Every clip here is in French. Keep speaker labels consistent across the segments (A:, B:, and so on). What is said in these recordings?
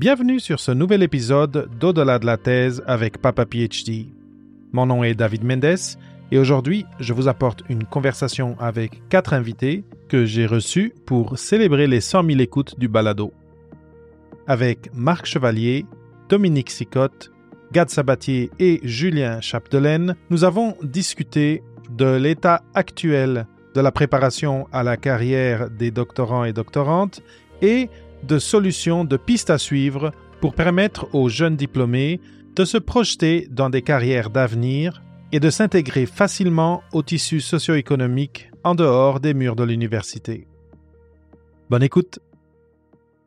A: Bienvenue sur ce nouvel épisode d'Au-delà de la thèse avec Papa PhD. Mon nom est David Mendes et aujourd'hui, je vous apporte une conversation avec quatre invités que j'ai reçus pour célébrer les 100 000 écoutes du balado. Avec Marc Chevalier, Dominique Sicotte, Gad Sabatier et Julien Chapdelaine, nous avons discuté de l'état actuel de la préparation à la carrière des doctorants et doctorantes et de solutions, de pistes à suivre pour permettre aux jeunes diplômés de se projeter dans des carrières d'avenir et de s'intégrer facilement au tissu socio-économique en dehors des murs de l'université. Bonne écoute.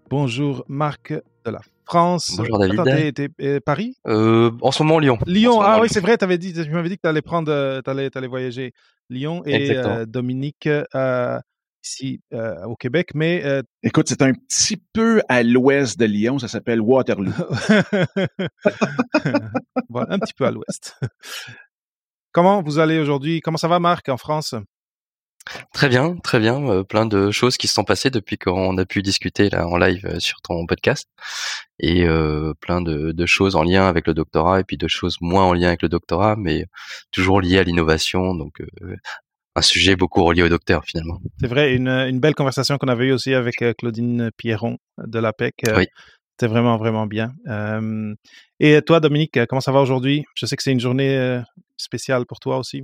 A: Bonjour Marc de la France.
B: Bonjour David.
A: Attends, t'es, Paris?
B: Euh, En ce moment Lyon.
A: Lyon, ah oui c'est vrai, avais dit, tu m'avais dit que tu allais prendre, euh, t'allais, allais voyager. Lyon et euh, Dominique euh, ici euh, au Québec, mais...
C: Écoute, c'est un petit peu à l'ouest de Lyon, ça s'appelle Waterloo.
A: voilà, un petit peu à l'ouest. Comment vous allez aujourd'hui? Comment ça va, Marc, en France?
B: Très bien, très bien. plein de choses qui se sont passées depuis qu'on a pu discuter là en live sur ton podcast et plein de, de, choses en lien avec le doctorat et puis de choses moins en lien avec le doctorat, mais toujours liées à l'innovation. Donc un sujet beaucoup relié au docteur finalement.
A: C'est vrai, une, une belle conversation qu'on avait eue aussi avec Claudine Pierron de l'APEC.
B: Oui.
A: C'était vraiment, vraiment bien. et toi, Dominique, comment ça va aujourd'hui? Je sais que c'est une journée spéciale pour toi aussi.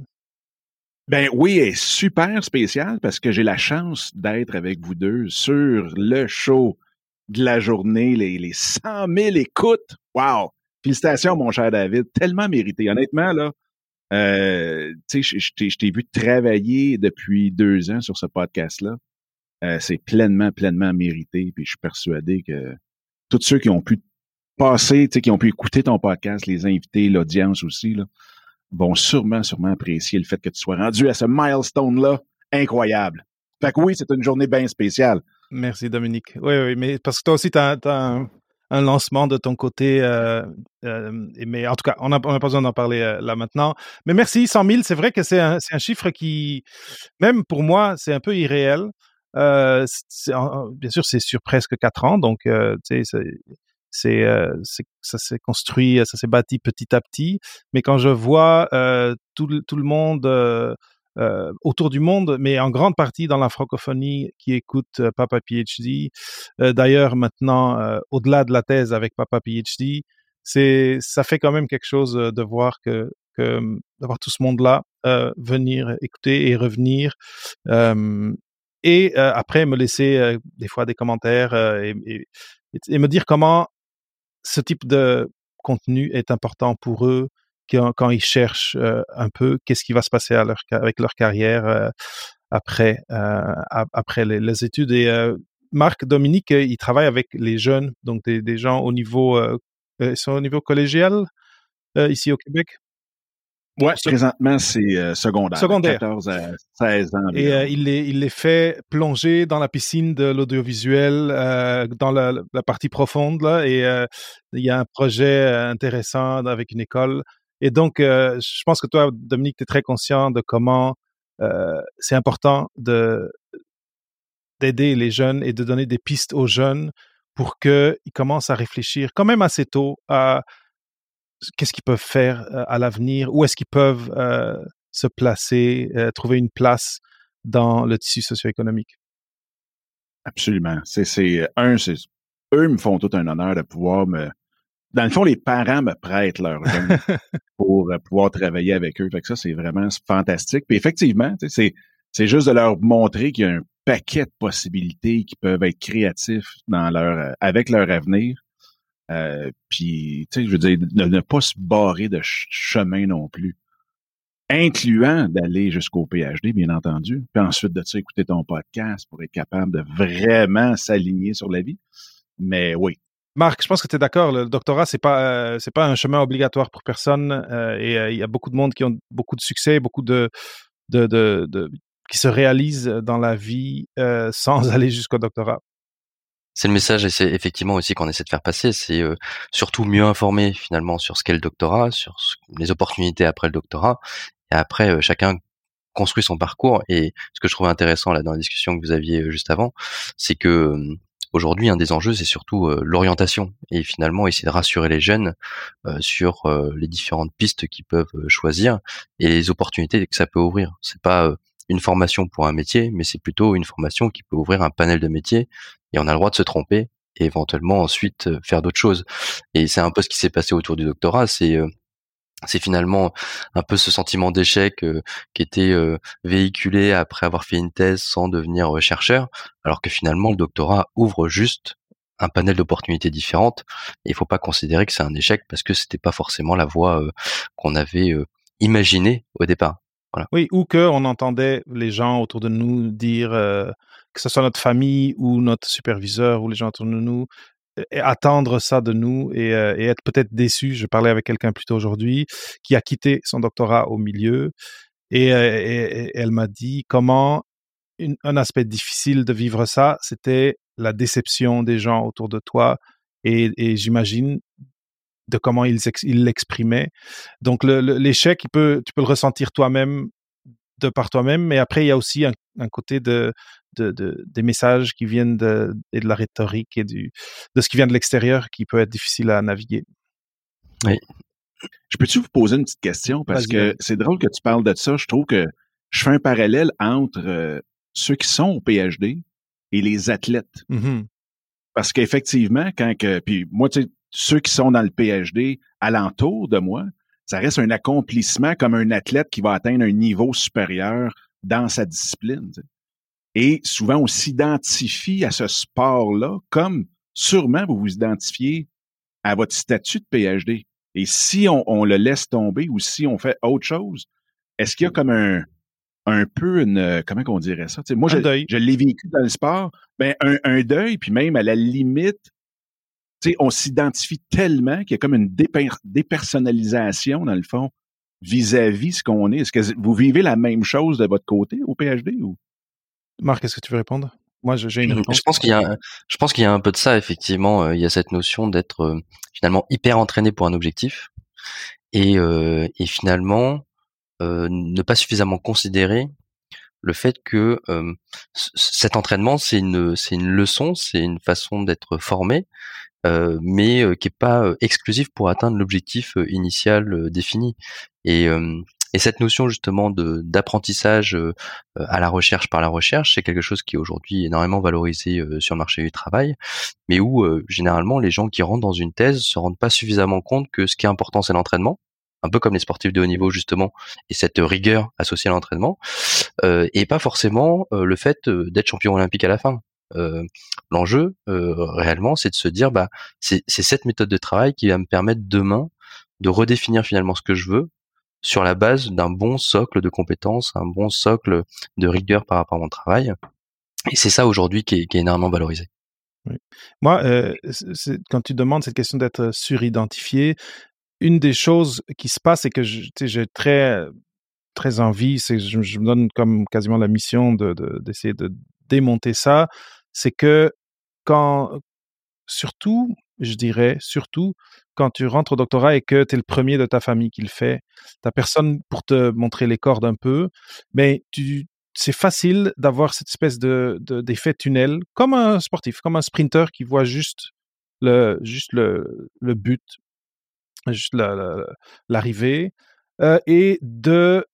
C: Ben oui, est super spécial parce que j'ai la chance d'être avec vous deux sur le show de la journée, les, les 100 000 écoutes. Wow! Félicitations, mon cher David. Tellement mérité. Honnêtement, là, euh, tu sais, je t'ai vu travailler depuis deux ans sur ce podcast-là. Euh, c'est pleinement, pleinement mérité. Puis je suis persuadé que tous ceux qui ont pu passer, tu sais, qui ont pu écouter ton podcast, les invités, l'audience aussi, là, vont sûrement, sûrement apprécier le fait que tu sois rendu à ce milestone-là incroyable. Fait que oui, c'est une journée bien spéciale.
A: Merci, Dominique. Oui, oui, mais parce que toi aussi, tu as, un, lancement de ton côté. Euh, euh, mais en tout cas, on n'a pas besoin d'en parler euh, là maintenant. Mais merci, 100 000, c'est vrai que c'est un, chiffre qui, même pour moi, c'est un peu irréel. bien sûr, c'est sur presque quatre ans, donc sais, c'est ça s'est construit, ça s'est bâti petit à petit. Mais quand je vois tout, le monde autour du monde, mais en grande partie dans la francophonie qui écoute Papa PhD, d'ailleurs maintenant au-delà de la thèse avec Papa PhD, ça fait quand même quelque chose de voir que, que d'avoir tout ce monde-là venir écouter et revenir. et après me laisser des fois des commentaires et, me dire comment ce type de contenu est important pour eux quand, quand ils cherchent euh, un peu qu'est-ce qui va se passer à leur, avec leur carrière euh, après euh, après les, les, études. Et Marc Dominique, il travaille avec les jeunes, donc des, des gens au niveau ils sont au niveau collégial ici au Québec?
C: Oui, présentement, c'est euh, secondaire.
A: Secondaire.
C: 14 à 16 ans.
A: Et euh, il, les, il les fait plonger dans la piscine de l'audiovisuel, euh, dans la, la, partie profonde, là, et il y a un projet intéressant avec une école. Et donc, je pense que toi, Dominique, tu es très conscient de comment c'est important de d'aider les jeunes et de donner des pistes aux jeunes pour qu'ils commencent à réfléchir quand même assez tôt à qu'est-ce qu'ils peuvent faire à l'avenir, où est-ce qu'ils peuvent se placer, trouver une place dans le tissu socio-économique.
C: Absolument. C'est, c'est un, c'est eux me font tout un honneur de pouvoir me. Dans le fond, les parents me prêtent leur pour pouvoir travailler avec eux. Fait que ça, c'est vraiment fantastique. Puis effectivement, c'est, c'est juste de leur montrer qu'il y a un paquet de possibilités qui peuvent être créatifs dans leur avec leur avenir. Euh, puis, tu sais, je veux dire, ne, pas se barrer de chemin non plus. Incluant d'aller jusqu'au PhD, bien entendu. Puis ensuite de ça, écouter ton podcast pour être capable de vraiment s'aligner sur la vie. Mais oui.
A: Marc, je pense que tu es d'accord. Le doctorat, c'est pas euh, c'est pas un chemin obligatoire pour personne. Euh, et il y a beaucoup de monde qui ont beaucoup de succès, beaucoup de, de, de, qui se réalisent dans la vie sans aller jusqu'au doctorat
B: c'est le message et c'est effectivement aussi qu'on essaie de faire passer. C'est euh, surtout mieux informer finalement sur ce qu'est le doctorat, sur les opportunités après le doctorat. Et après, euh, chacun construit son parcours. Et ce que je trouvais intéressant là dans la discussion que vous aviez euh, juste avant, c'est que aujourd'hui, un des enjeux, c'est surtout l'orientation et finalement essayer de rassurer les jeunes sur les différentes pistes qu'ils peuvent choisir et les opportunités que ça peut ouvrir. C'est pas une formation pour un métier, mais c'est plutôt une formation qui peut ouvrir un panel de métiers et on a le droit de se tromper et éventuellement ensuite euh, faire d'autres choses. Et c'est un peu ce qui s'est passé autour du doctorat, c'est euh, c'est finalement un peu ce sentiment d'échec euh, qui était véhiculé après avoir fait une thèse sans devenir chercheur, alors que finalement le doctorat ouvre juste un panel d'opportunités différentes. Il faut pas considérer que c'est un échec parce que c'était pas forcément la voie qu'on avait imaginée au départ.
A: Oui, ou qu'on entendait les gens autour de nous dire, euh, que ce soit notre famille ou notre superviseur ou les gens autour de nous, attendre ça de nous et, euh, et être peut-être déçu. Je parlais avec quelqu'un plus tôt aujourd'hui qui a quitté son doctorat au milieu et, euh, elle m'a dit comment un aspect difficile de vivre ça, c'était la déception des gens autour de toi. Et, j'imagine de comment il l'exprimait. Donc l'échec, tu peux le ressentir toi-même de par toi-même, mais après il y a aussi un, côté de, de, des messages qui viennent de, et de la rhétorique et du, de ce qui vient de l'extérieur qui peut être difficile à naviguer.
B: Oui.
C: Je peux-tu vous poser une petite question? Parce que c'est drôle que tu parles de ça. Je trouve que je fais un parallèle entre euh, ceux qui sont au PhD et les athlètes.
A: Mmh
C: parce qu'effectivement, quand que, puis moi, tu sais, ceux qui sont dans le PhD alentour de moi, ça reste un accomplissement comme un athlète qui va atteindre un niveau supérieur dans sa discipline. Et souvent, on s'identifie à ce sport-là comme sûrement vous vous identifiez à votre statut de PhD. Et si on, le laisse tomber ou si on fait autre chose, est-ce qu'il y a comme un, un peu une comment on dirait ça? moi, je, je l'ai vécu dans le sport, ben un, un, deuil, puis même à la limite, on s'identifie tellement qu'il y a comme une dépersonnalisation, dans le fond, vis-à-vis ce qu'on est. Est-ce que vous vivez la même chose de votre côté au PhD ou?
A: Marc, est-ce que tu veux répondre? Moi, j'ai une réponse.
B: Je pense qu'il y a, je pense qu'il y a un peu de ça, effectivement. Euh, il y a cette notion d'être euh, finalement hyper entraîné pour un objectif et, euh, et finalement ne pas suffisamment considérer le fait que cet entraînement, c'est une, c'est une leçon, c'est une façon d'être formé, euh, mais euh, qui est pas exclusif pour atteindre l'objectif initial défini. Et, et cette notion justement de d'apprentissage à la recherche par la recherche, c'est quelque chose qui est aujourd'hui énormément valorisé sur le marché du travail, mais où généralement les gens qui rentrent dans une thèse se rendent pas suffisamment compte que ce qui est important c'est l'entraînement, un peu comme les sportifs de haut niveau justement, et cette rigueur associée à l'entraînement, euh, et pas forcément le fait d'être champion olympique à la fin. Euh, l'enjeu euh, réellement, c'est de se dire, bah, c'est cette méthode de travail qui va me permettre demain de redéfinir finalement ce que je veux sur la base d'un bon socle de compétences, un bon socle de rigueur par rapport à mon travail. Et c'est ça aujourd'hui qui, est, énormément valorisé.
A: Moi, euh, quand tu demandes cette question d'être suridentifié, une des choses qui se passe, c'est que j'ai très très envie, c'est je, je, me donne comme quasiment la mission de d'essayer de, démonter ça c'est que quand, surtout, je dirais, surtout quand tu rentres au doctorat et que tu es le premier de ta famille qui le fait, tu personne pour te montrer les cordes un peu, mais tu, c'est facile d'avoir cette espèce de, d'effet tunnel, comme un sportif, comme un sprinter qui voit juste le, juste le, le but, juste l'arrivée, euh, et de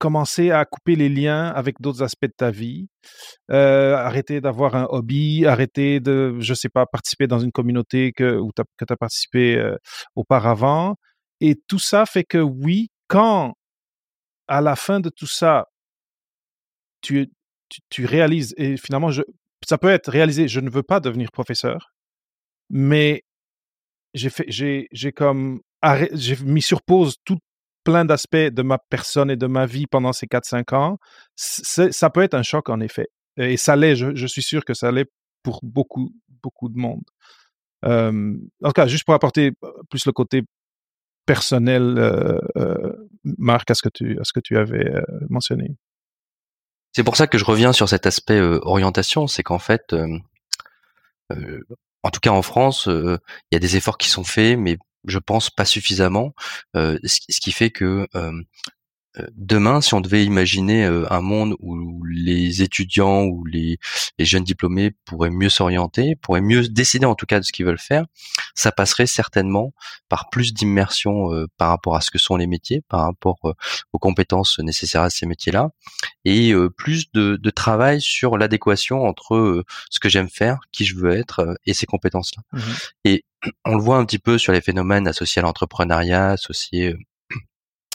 A: commencer à couper les liens avec d'autres aspects de ta vie, euh, arrêter d'avoir un hobby, arrêter de, je sais pas, participer dans une communauté que, où tu as, participé euh, auparavant. Et tout ça fait que oui, quand à la fin de tout ça, tu, tu, réalises, et finalement, ça peut être réalisé, je ne veux pas devenir professeur, mais j'ai, j'ai comme, j'ai mis sur pause tout, plein d'aspects de ma personne et de ma vie pendant ces 4-5 ans, ça peut être un choc en effet. Et ça l'est, je, suis sûr que ça l'est pour beaucoup, beaucoup de monde. en tout cas, juste pour apporter euh, plus le côté personnel, euh, euh, Marc, à ce que tu, à ce que tu avais mentionné.
B: C'est pour ça que je reviens sur cet aspect orientation, c'est qu'en fait, en tout cas en France, il y a des efforts qui sont faits, mais je pense pas suffisamment, ce, qui fait que demain, si on devait imaginer un monde où les étudiants ou les, jeunes diplômés pourraient mieux s'orienter, pourraient mieux décider en tout cas de ce qu'ils veulent faire, ça passerait certainement par plus d'immersion euh, par rapport à ce que sont les métiers, par rapport aux compétences nécessaires à ces métiers-là, et plus de, travail sur l'adéquation entre ce que j'aime faire, qui je veux être et ces compétences-là. Mmh et on le voit un petit peu sur les phénomènes associés à l'entrepreneuriat, associés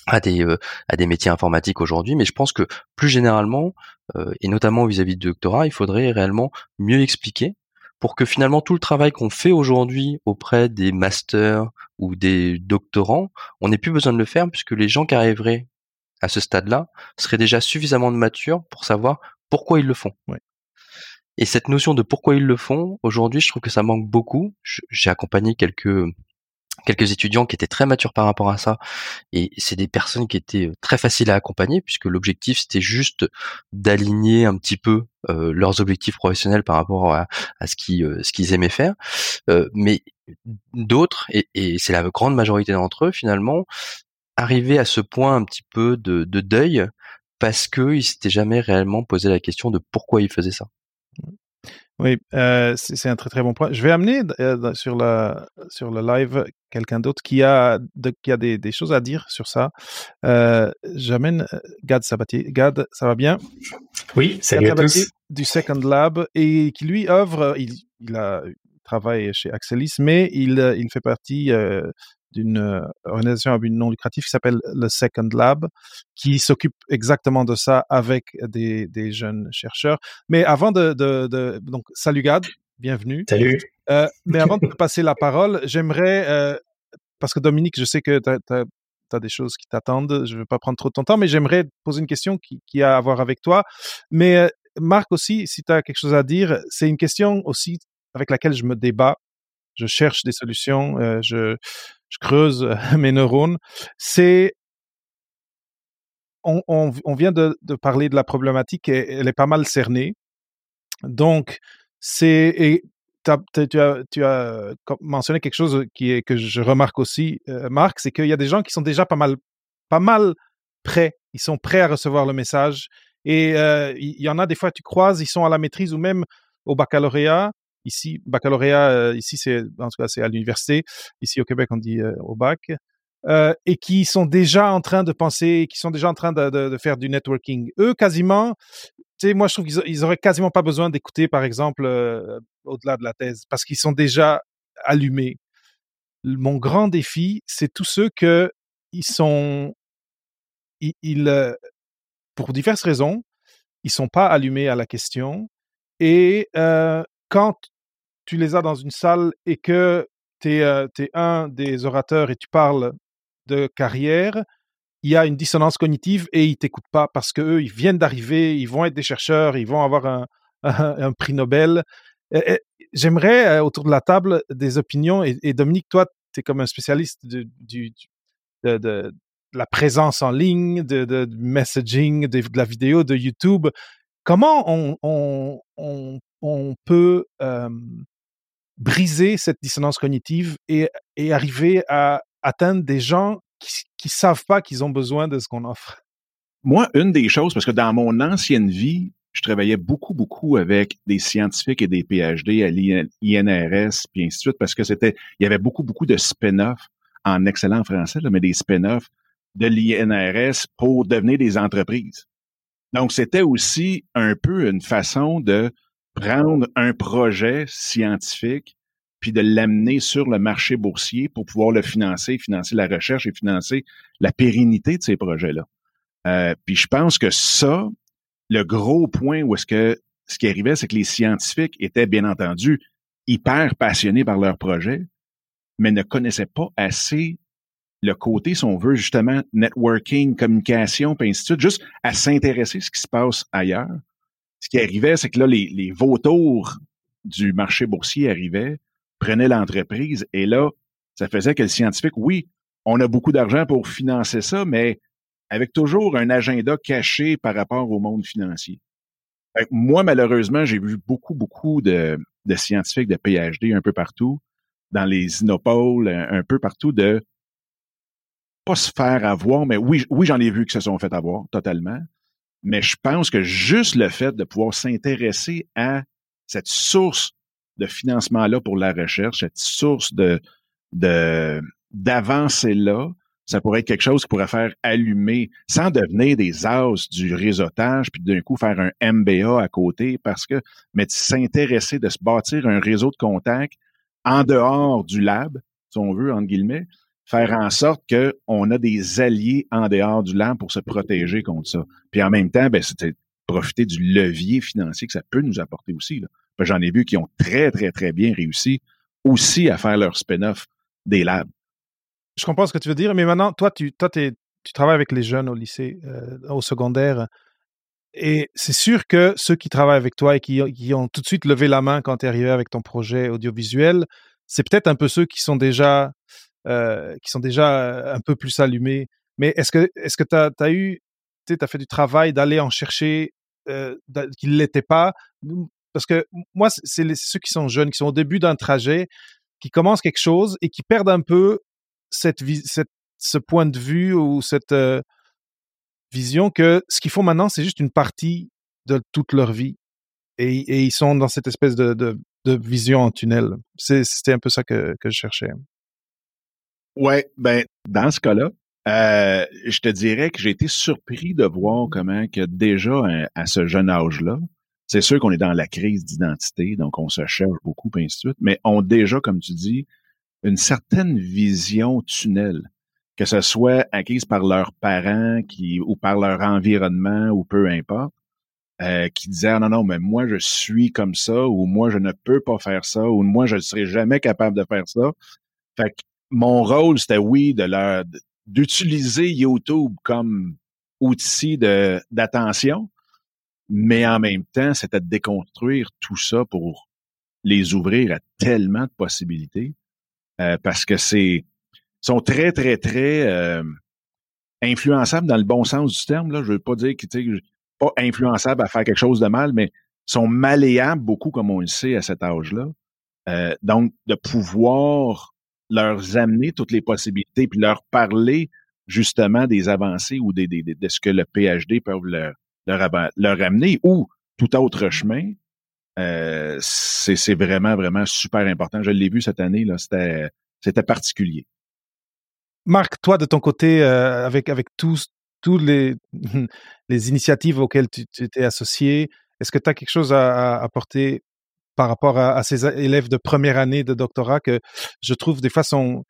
B: à des euh, à des métiers informatiques aujourd'hui, mais je pense que plus généralement euh, et notamment vis-à-vis du doctorat, il faudrait réellement mieux expliquer pour que finalement tout le travail qu'on fait aujourd'hui auprès des masters ou des doctorants, on n'ait plus besoin de le faire puisque les gens qui arriveraient à ce stade-là seraient déjà suffisamment matures pour savoir pourquoi ils le font. Et cette notion de pourquoi ils le font, aujourd'hui, je trouve que ça manque beaucoup. J'ai accompagné quelques quelques étudiants qui étaient très matures par rapport à ça et c'est des personnes qui étaient très faciles à accompagner puisque l'objectif c'était juste d'aligner un petit peu leurs objectifs professionnels par rapport à, ce qu'ils ce qu'ils aimaient faire mais d'autres et, c'est la grande majorité d'entre eux finalement arrivaient à ce point un petit peu de, de deuil parce qu'ils s'étaient jamais réellement posé la question de pourquoi ils faisaient ça.
A: Oui, euh, c'est un très très bon point. Je vais amener euh, sur, la, sur le live quelqu'un d'autre qui a, qui a des, des, choses à dire sur ça. Euh, J'amène Gad Sabatier. Gad, ça va bien?
D: Oui, salut Gad à tous.
A: Du Second Lab et qui lui œuvre, il, il a travaille chez Axelis, mais il, il fait partie d'une euh, organisation à but non lucratif qui s'appelle le Second Lab, qui s'occupe exactement de ça avec des, des, jeunes chercheurs. Mais avant de, de, de donc salut Gad, bienvenue.
D: Salut.
A: Euh, mais avant de passer la parole, j'aimerais euh, parce que Dominique, je sais que tu as, des choses qui t'attendent. Je ne vais pas prendre trop de ton temps, mais j'aimerais poser une question qui, qui, a à voir avec toi. Mais euh, Marc aussi, si tu as quelque chose à dire, c'est une question aussi avec laquelle je me débat. Je cherche des solutions. Euh, je, creuse mes neurones, c'est on, vient de, parler de la problématique et elle est pas mal cernée. Donc, c'est tu as, tu as mentionné quelque chose qui est que je remarque aussi, euh, Marc, c'est qu'il y a des gens qui sont déjà pas mal, pas mal prêts. Ils sont prêts à recevoir le message. Et euh, il y en a des fois, tu croises, ils sont à la maîtrise ou même au baccalauréat Ici, baccalauréat, euh, ici, c'est, en tout cas, c'est à l'université. Ici, au Québec, on dit euh, au bac. Euh, et qui sont déjà en train de penser, qui sont déjà en train de, faire du networking. Eux, quasiment, tu sais, moi, je trouve qu'ils ils auraient quasiment pas besoin d'écouter, par exemple, au-delà de la thèse, parce qu'ils sont déjà allumés. Mon grand défi, c'est tous ceux que ils sont, ils, pour diverses raisons, ils sont pas allumés à la question et quand tu les as dans une salle et que tu es, euh, un des orateurs et tu parles de carrière, il y a une dissonance cognitive et ils t'écoutent pas parce qu'eux, ils viennent d'arriver, ils vont être des chercheurs, ils vont avoir un, prix Nobel. J'aimerais, euh, autour de la table, des opinions. Et, Dominique, toi, tu es comme un spécialiste de, la présence en ligne, de, messaging, de, la vidéo, de YouTube. Comment on peut briser cette dissonance cognitive et, arriver à atteindre des gens qui ne savent pas qu'ils ont besoin de ce qu'on offre?
C: Moi, une des choses, parce que dans mon ancienne vie, je travaillais beaucoup, beaucoup avec des scientifiques et des PhD à l'INRS, puis ainsi de suite, parce que c'était, il y avait beaucoup, beaucoup de spin-off en excellent français, mais des spin-off de l'INRS pour devenir des entreprises. Donc, c'était aussi un peu une façon de prendre un projet scientifique puis de l'amener sur le marché boursier pour pouvoir le financer, financer la recherche et financer la pérennité de ces projets-là. Euh, puis je pense que ça, le gros point où est-ce que ce qui arrivait, c'est que les scientifiques étaient bien entendu hyper passionnés par leur projet, mais ne connaissaient pas assez le côté, si on veut, justement, networking, communication, puis ainsi de suite, juste à s'intéresser à ce qui se passe ailleurs ce qui arrivait, c'est que là, les, vautours du marché boursier arrivaient, prenaient l'entreprise, et là, ça faisait que le scientifique, oui, on a beaucoup d'argent pour financer ça, mais avec toujours un agenda caché par rapport au monde financier. moi, malheureusement, j'ai vu beaucoup, beaucoup de, de, scientifiques de PhD un peu partout, dans les inopoles, un, peu partout, de pas se faire avoir, mais oui, oui, j'en ai vu qui se sont fait avoir totalement. Mais je pense que juste le fait de pouvoir s'intéresser à cette source de financement-là pour la recherche, cette source de, d'avancée-là, ça pourrait être quelque chose qui pourrait faire allumer, sans devenir des as du réseautage, puis d'un coup faire un MBA à côté, parce que, mais s'intéresser de se bâtir un réseau de contacts en dehors du lab, si on veut, entre guillemets, faire en sorte qu'on a des alliés en dehors du lab pour se protéger contre ça. Puis en même temps, ben, c'était profiter du levier financier que ça peut nous apporter aussi. J'en ai vu qui ont très, très, très bien réussi aussi à faire leur spin-off des labs.
A: Je comprends ce que tu veux dire, mais maintenant, toi, tu, toi, tu travailles avec les jeunes au lycée, euh, au secondaire. Et c'est sûr que ceux qui travaillent avec toi et qui, ont tout de suite levé la main quand tu es arrivé avec ton projet audiovisuel, c'est peut-être un peu ceux qui sont déjà, qui sont déjà un peu plus allumés. Mais est-ce que que tu as, eu, tu fait du travail d'aller en chercher euh, qui ne l'étaient pas? Parce que moi, c'est ceux qui sont jeunes, qui sont au début d'un trajet, qui commencent quelque chose et qui perdent un peu cette, ce point de vue ou cette euh, vision que ce qu'ils font maintenant, c'est juste une partie de toute leur vie. Et, ils sont dans cette espèce de, vision en tunnel. C'était un peu ça que je cherchais.
C: Ouais, ben, dans ce cas-là, euh, je te dirais que j'ai été surpris de voir comment que déjà à ce jeune âge-là, c'est sûr qu'on est dans la crise d'identité, donc on se cherche beaucoup, et ainsi de suite, mais ont déjà, comme tu dis, une certaine vision tunnel, que ce soit acquise par leurs parents qui, ou par leur environnement ou peu importe, euh, qui disaient ah, non, non, mais moi je suis comme ça, ou moi je ne peux pas faire ça, ou moi je ne serai jamais capable de faire ça. Fait que mon rôle, c'était oui, de leur d'utiliser YouTube comme outil de d'attention, mais en même temps, c'était de déconstruire tout ça pour les ouvrir à tellement de possibilités euh, parce que c'est sont très très très euh, influençables dans le bon sens du terme là. Je veux pas dire qu'ils pas influençables à faire quelque chose de mal, mais sont malléables beaucoup comme on le sait à cet âge-là. Euh, donc de pouvoir leur amener toutes les possibilités puis leur parler justement des avancées ou des, des, de ce que le PhD peut leur, leur, leur amener ou tout autre chemin, euh, c'est vraiment, vraiment super important. Je l'ai vu cette année, c'était, particulier.
A: Marc, toi, de ton côté, euh, avec, avec tous, tous les, les initiatives auxquelles tu t'es associé, est-ce que tu as quelque chose à, apporter par rapport à, ces élèves de première année de doctorat que je trouve des fois sont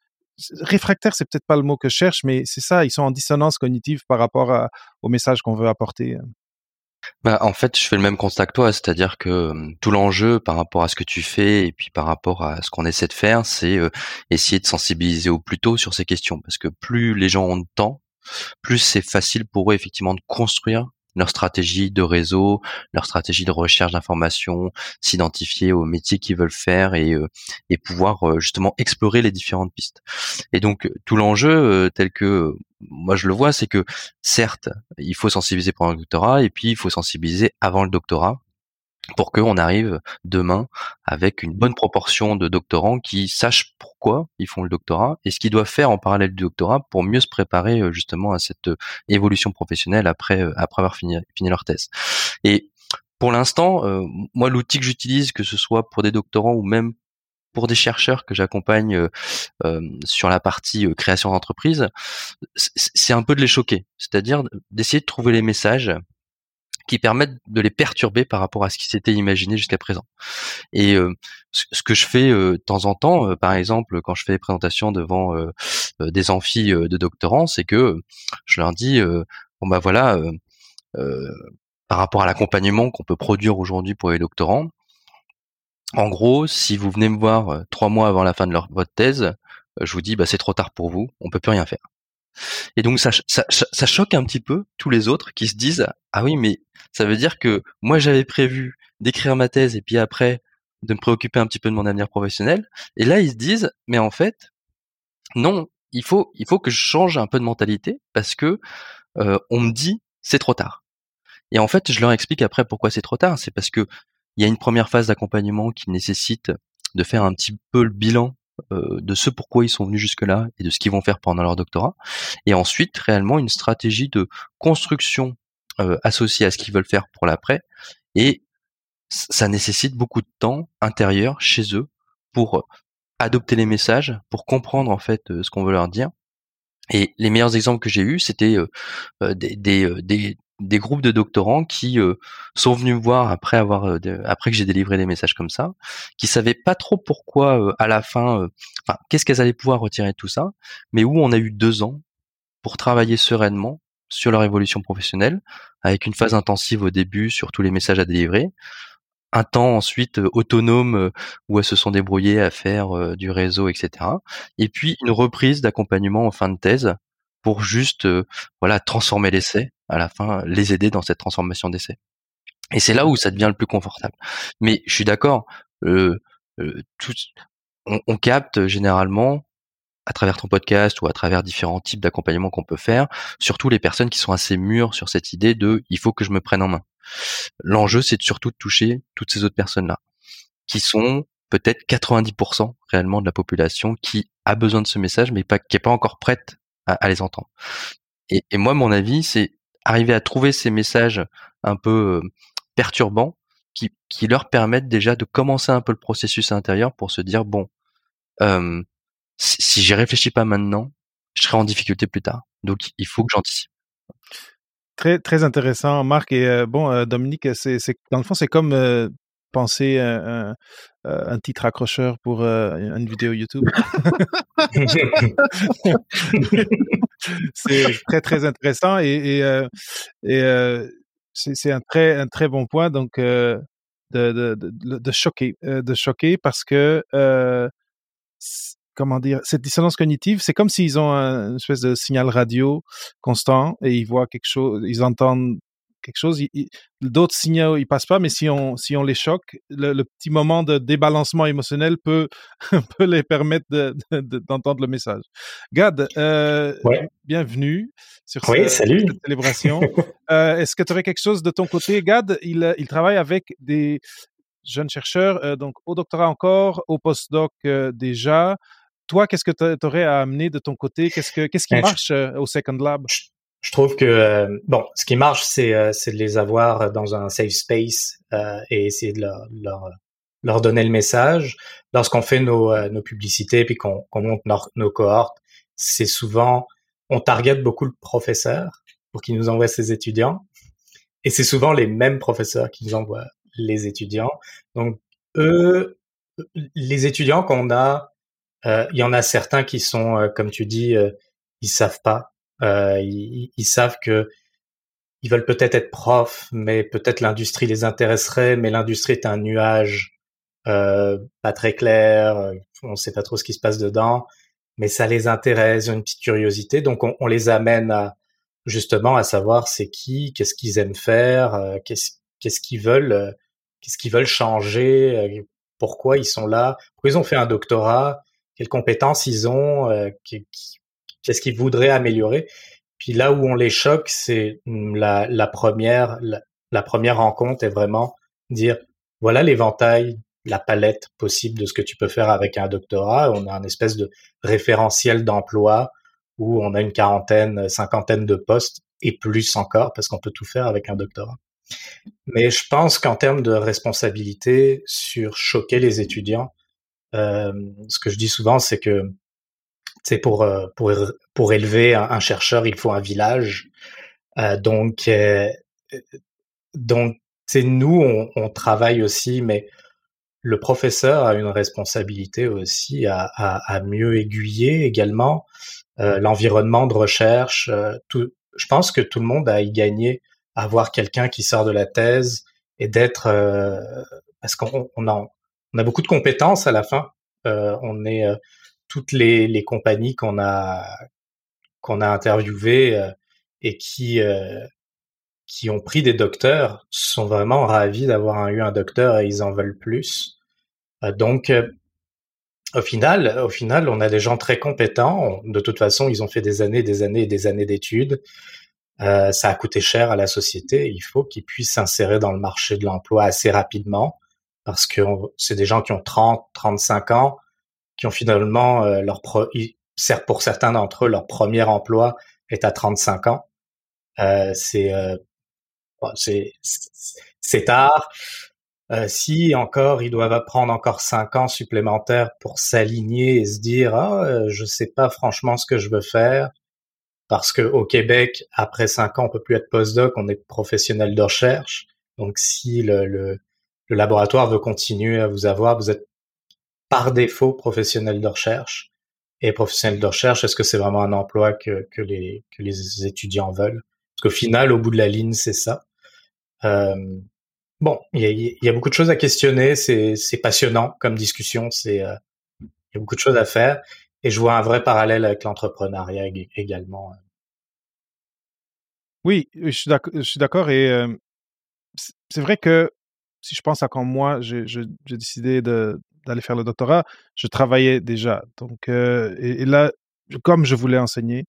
A: réfractaires, c'est peut-être pas le mot que je cherche, mais c'est ça, ils sont en dissonance cognitive par rapport au message qu'on veut apporter.
B: Bah, en fait, je fais le même constat que toi, c'est-à-dire que tout l'enjeu par rapport à ce que tu fais et puis par rapport à ce qu'on essaie de faire, c'est essayer de sensibiliser au plus tôt sur ces questions, parce que plus les gens ont de temps, plus c'est facile pour eux effectivement de construire leur stratégie de réseau, leur stratégie de recherche d'informations, s'identifier aux métiers qu'ils veulent faire et, euh, et pouvoir euh, justement explorer les différentes pistes. Et donc tout l'enjeu euh, tel que moi je le vois, c'est que certes, il faut sensibiliser pour un doctorat et puis il faut sensibiliser avant le doctorat pour qu'on arrive demain avec une bonne proportion de doctorants qui sachent pourquoi ils font le doctorat et ce qu'ils doivent faire en parallèle du doctorat pour mieux se préparer euh, justement à cette euh, évolution professionnelle après euh, après avoir fini, fini leur thèse. Et pour l'instant, moi l'outil que j'utilise, que ce soit pour des doctorants ou même pour des chercheurs que j'accompagne sur la partie création d'entreprise, c'est un peu de les choquer, c'est-à-dire d'essayer de trouver les messages qui permettent de les perturber par rapport à ce qui s'était imaginé jusqu'à présent. Et euh, ce que je fais euh, de temps en temps, euh, par exemple, quand je fais des présentations devant des amphis de doctorants, c'est que je leur dis bon bah voilà, par rapport à l'accompagnement qu'on peut produire aujourd'hui pour les doctorants, en gros, si vous venez me voir trois mois avant la fin de leur, votre thèse, je vous dis bah c'est trop tard pour vous, on peut plus rien faire. Et donc ça, ça, choque un petit peu tous les autres qui se disent ah oui mais ça veut dire que moi j'avais prévu d'écrire ma thèse et puis après de me préoccuper un petit peu de mon avenir professionnel. Et là ils se disent mais en fait non il faut il faut que je change un peu de mentalité parce que euh, on me dit c'est trop tard. Et en fait je leur explique après pourquoi c'est trop tard. C'est parce que il y a une première phase d'accompagnement qui nécessite de faire un petit peu le bilan de ce pourquoi ils sont venus jusque-là et de ce qu'ils vont faire pendant leur doctorat, et ensuite réellement une stratégie de construction associée à ce qu'ils veulent faire pour l'après, et ça nécessite beaucoup de temps intérieur chez eux pour adopter les messages, pour comprendre en fait ce qu'on veut leur dire. Et les meilleurs exemples que j'ai eus, c'était des groupes de doctorants qui euh, sont venus me voir après avoir euh, après que j'ai délivré des messages comme ça, qui savaient pas trop pourquoi euh, à la fin, enfin qu'est-ce qu'elles allaient pouvoir retirer de tout ça, mais où on a eu deux ans pour travailler sereinement sur leur évolution professionnelle, avec une phase intensive au début sur tous les messages à délivrer, un temps ensuite autonome où elles se sont débrouillées à faire du réseau, etc. Et puis une reprise d'accompagnement en fin de thèse pour juste voilà transformer l'essai à la fin, les aider dans cette transformation d'essai. Et c'est là où ça devient le plus confortable. Mais je suis d'accord, euh, tout, on, capte généralement à travers ton podcast ou à travers différents types d'accompagnement qu'on peut faire, surtout les personnes qui sont assez mûres sur cette idée de il faut que je me prenne en main. L'enjeu, c'est surtout de toucher toutes ces autres personnes-là, qui sont peut-être 90% réellement de la population qui a besoin de ce message, mais pas, qui est pas encore prête à, les entendre. Et, moi, mon avis, c'est arriver à trouver ces messages un peu perturbants qui, qui leur permettent déjà de commencer un peu le processus intérieur pour se dire bon, euh, si, si j'y réfléchis pas maintenant, je serai en difficulté plus tard. Donc il faut que j'anticipe.
A: Très très intéressant, Marc et bon Dominique, c'est dans le fond c'est comme penser un, un, titre accrocheur pour une vidéo YouTube. c'est très très intéressant et, euh, et euh, c'est un très un très bon point donc euh, de, de, de, de, choquer de choquer parce que comment dire cette dissonance cognitive c'est comme s'ils ont un, une espèce de signal radio constant et ils voient quelque chose ils entendent quelque chose. D'autres signaux, ils passent pas, mais si on, si on les choque, le, petit moment de débalancement émotionnel peut, peut les permettre d'entendre le message. Gad, euh, bienvenue sur
D: cette
A: célébration. euh, Est-ce que tu aurais quelque chose de ton côté? Gad, il, il travaille avec des jeunes chercheurs, euh, donc au doctorat encore, au postdoc déjà. Toi, qu'est-ce que tu aurais à amener de ton côté? Qu'est-ce que qu'est-ce qui ben, marche au Second Lab?
D: Je trouve que euh, bon, ce qui marche, c'est euh, de les avoir dans un safe space euh, et essayer de leur, leur, leur donner le message. Lorsqu'on fait nos, nos publicités puis qu'on monte nos, cohortes, c'est souvent on target beaucoup le professeur pour qu'il nous envoie ses étudiants et c'est souvent les mêmes professeurs qui nous envoient les étudiants. Donc eux, les étudiants qu'on a, il y en a certains qui sont, comme tu dis, ils savent pas euh, ils, ils, savent que ils veulent peut-être être profs, mais peut-être l'industrie les intéresserait, mais l'industrie est un nuage euh, pas très clair, euh, on ne sait pas trop ce qui se passe dedans, mais ça les intéresse, une petite curiosité, donc on, on les amène à justement à savoir c'est qui, qu'est-ce qu'ils aiment faire, euh, qu'est-ce qu'est-ce qu'ils veulent, euh, qu'est-ce qu'ils veulent changer, pourquoi ils sont là, pourquoi ils ont fait un doctorat, quelles compétences ils ont, qui, qui, qu'est-ce qu'ils voudraient améliorer. Puis là où on les choque, c'est mm, la, la première, la, première rencontre est vraiment dire voilà l'éventail, la palette possible de ce que tu peux faire avec un doctorat. On a un espèce de référentiel d'emploi où on a une quarantaine, cinquantaine de postes et plus encore parce qu'on peut tout faire avec un doctorat. Mais je pense qu'en termes de responsabilité sur choquer les étudiants, euh, ce que je dis souvent, c'est que c'est pour, euh, pour, pour élever un, chercheur, il faut un village. Euh, donc, euh, donc c'est nous, on, travaille aussi, mais le professeur a une responsabilité aussi à, à, mieux aiguiller également euh, l'environnement de recherche. tout, je pense que tout le monde a y gagné à avoir quelqu'un qui sort de la thèse et d'être parce qu'on on a, on a beaucoup de compétences à la fin. on est toutes les, les compagnies qu'on a qu'on a interviewées euh, et qui euh, qui ont pris des docteurs sont vraiment ravis d'avoir eu un docteur et ils en veulent plus. Euh, donc au final, au final, on a des gens très compétents. De toute façon, ils ont fait des années, des années et des années d'études. Ça a coûté cher à la société. Il faut qu'ils puissent s'insérer dans le marché de l'emploi assez rapidement parce que c'est des gens qui ont 30, 35 ans, qui ont finalement leur pro pour certains d'entre eux leur premier emploi est à 35 ans. c'est c'est c'est tard. Euh, si encore ils doivent apprendre encore cinq ans supplémentaires pour s'aligner et se dire euh, je sais pas franchement ce que je veux faire parce que au Québec après cinq ans on peut plus être postdoc on est professionnel de recherche donc si le, le, le laboratoire veut continuer à vous avoir vous êtes par défaut professionnel de recherche et professionnel de recherche est-ce que c'est vraiment un emploi que, que les que les étudiants veulent? Parce qu'au final au bout de la ligne c'est ça euh, bon, il y a, beaucoup de choses à questionner. C'est passionnant comme discussion. C'est euh, y a beaucoup de choses à faire. Et je vois un vrai parallèle avec l'entrepreneuriat également. Euh.
A: Oui, je suis d'accord. Et c'est vrai que si je pense à quand moi, j'ai décidé d'aller faire le doctorat, je travaillais déjà. Donc, et, là, comme je voulais enseigner,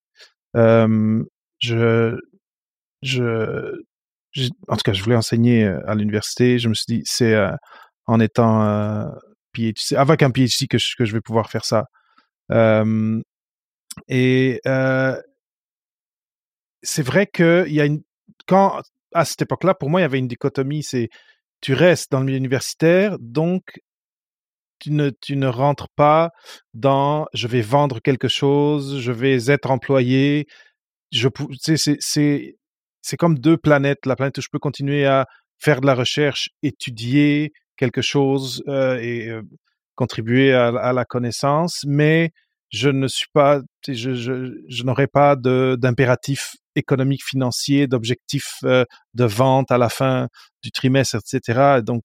A: je, je, en tout cas, je voulais enseigner euh, à l'université. Je me suis dit, c'est euh, en étant euh, PhD, avec un PhD que je, que je vais pouvoir faire ça. et c'est vrai qu'il y a une, quand, à cette époque-là, pour moi, il y avait une dichotomie, c'est tu restes dans le milieu universitaire, donc tu ne, tu ne rentres pas dans je vais vendre quelque chose, je vais être employé. Je, c'est, c'est comme deux planètes. La planète où je peux continuer à faire de la recherche, étudier quelque chose euh, et euh, contribuer à, la connaissance, mais je ne suis pas, je, je, n'aurai pas d'impératif économique, financier, d'objectif euh, de vente à la fin du trimestre, etc. Donc,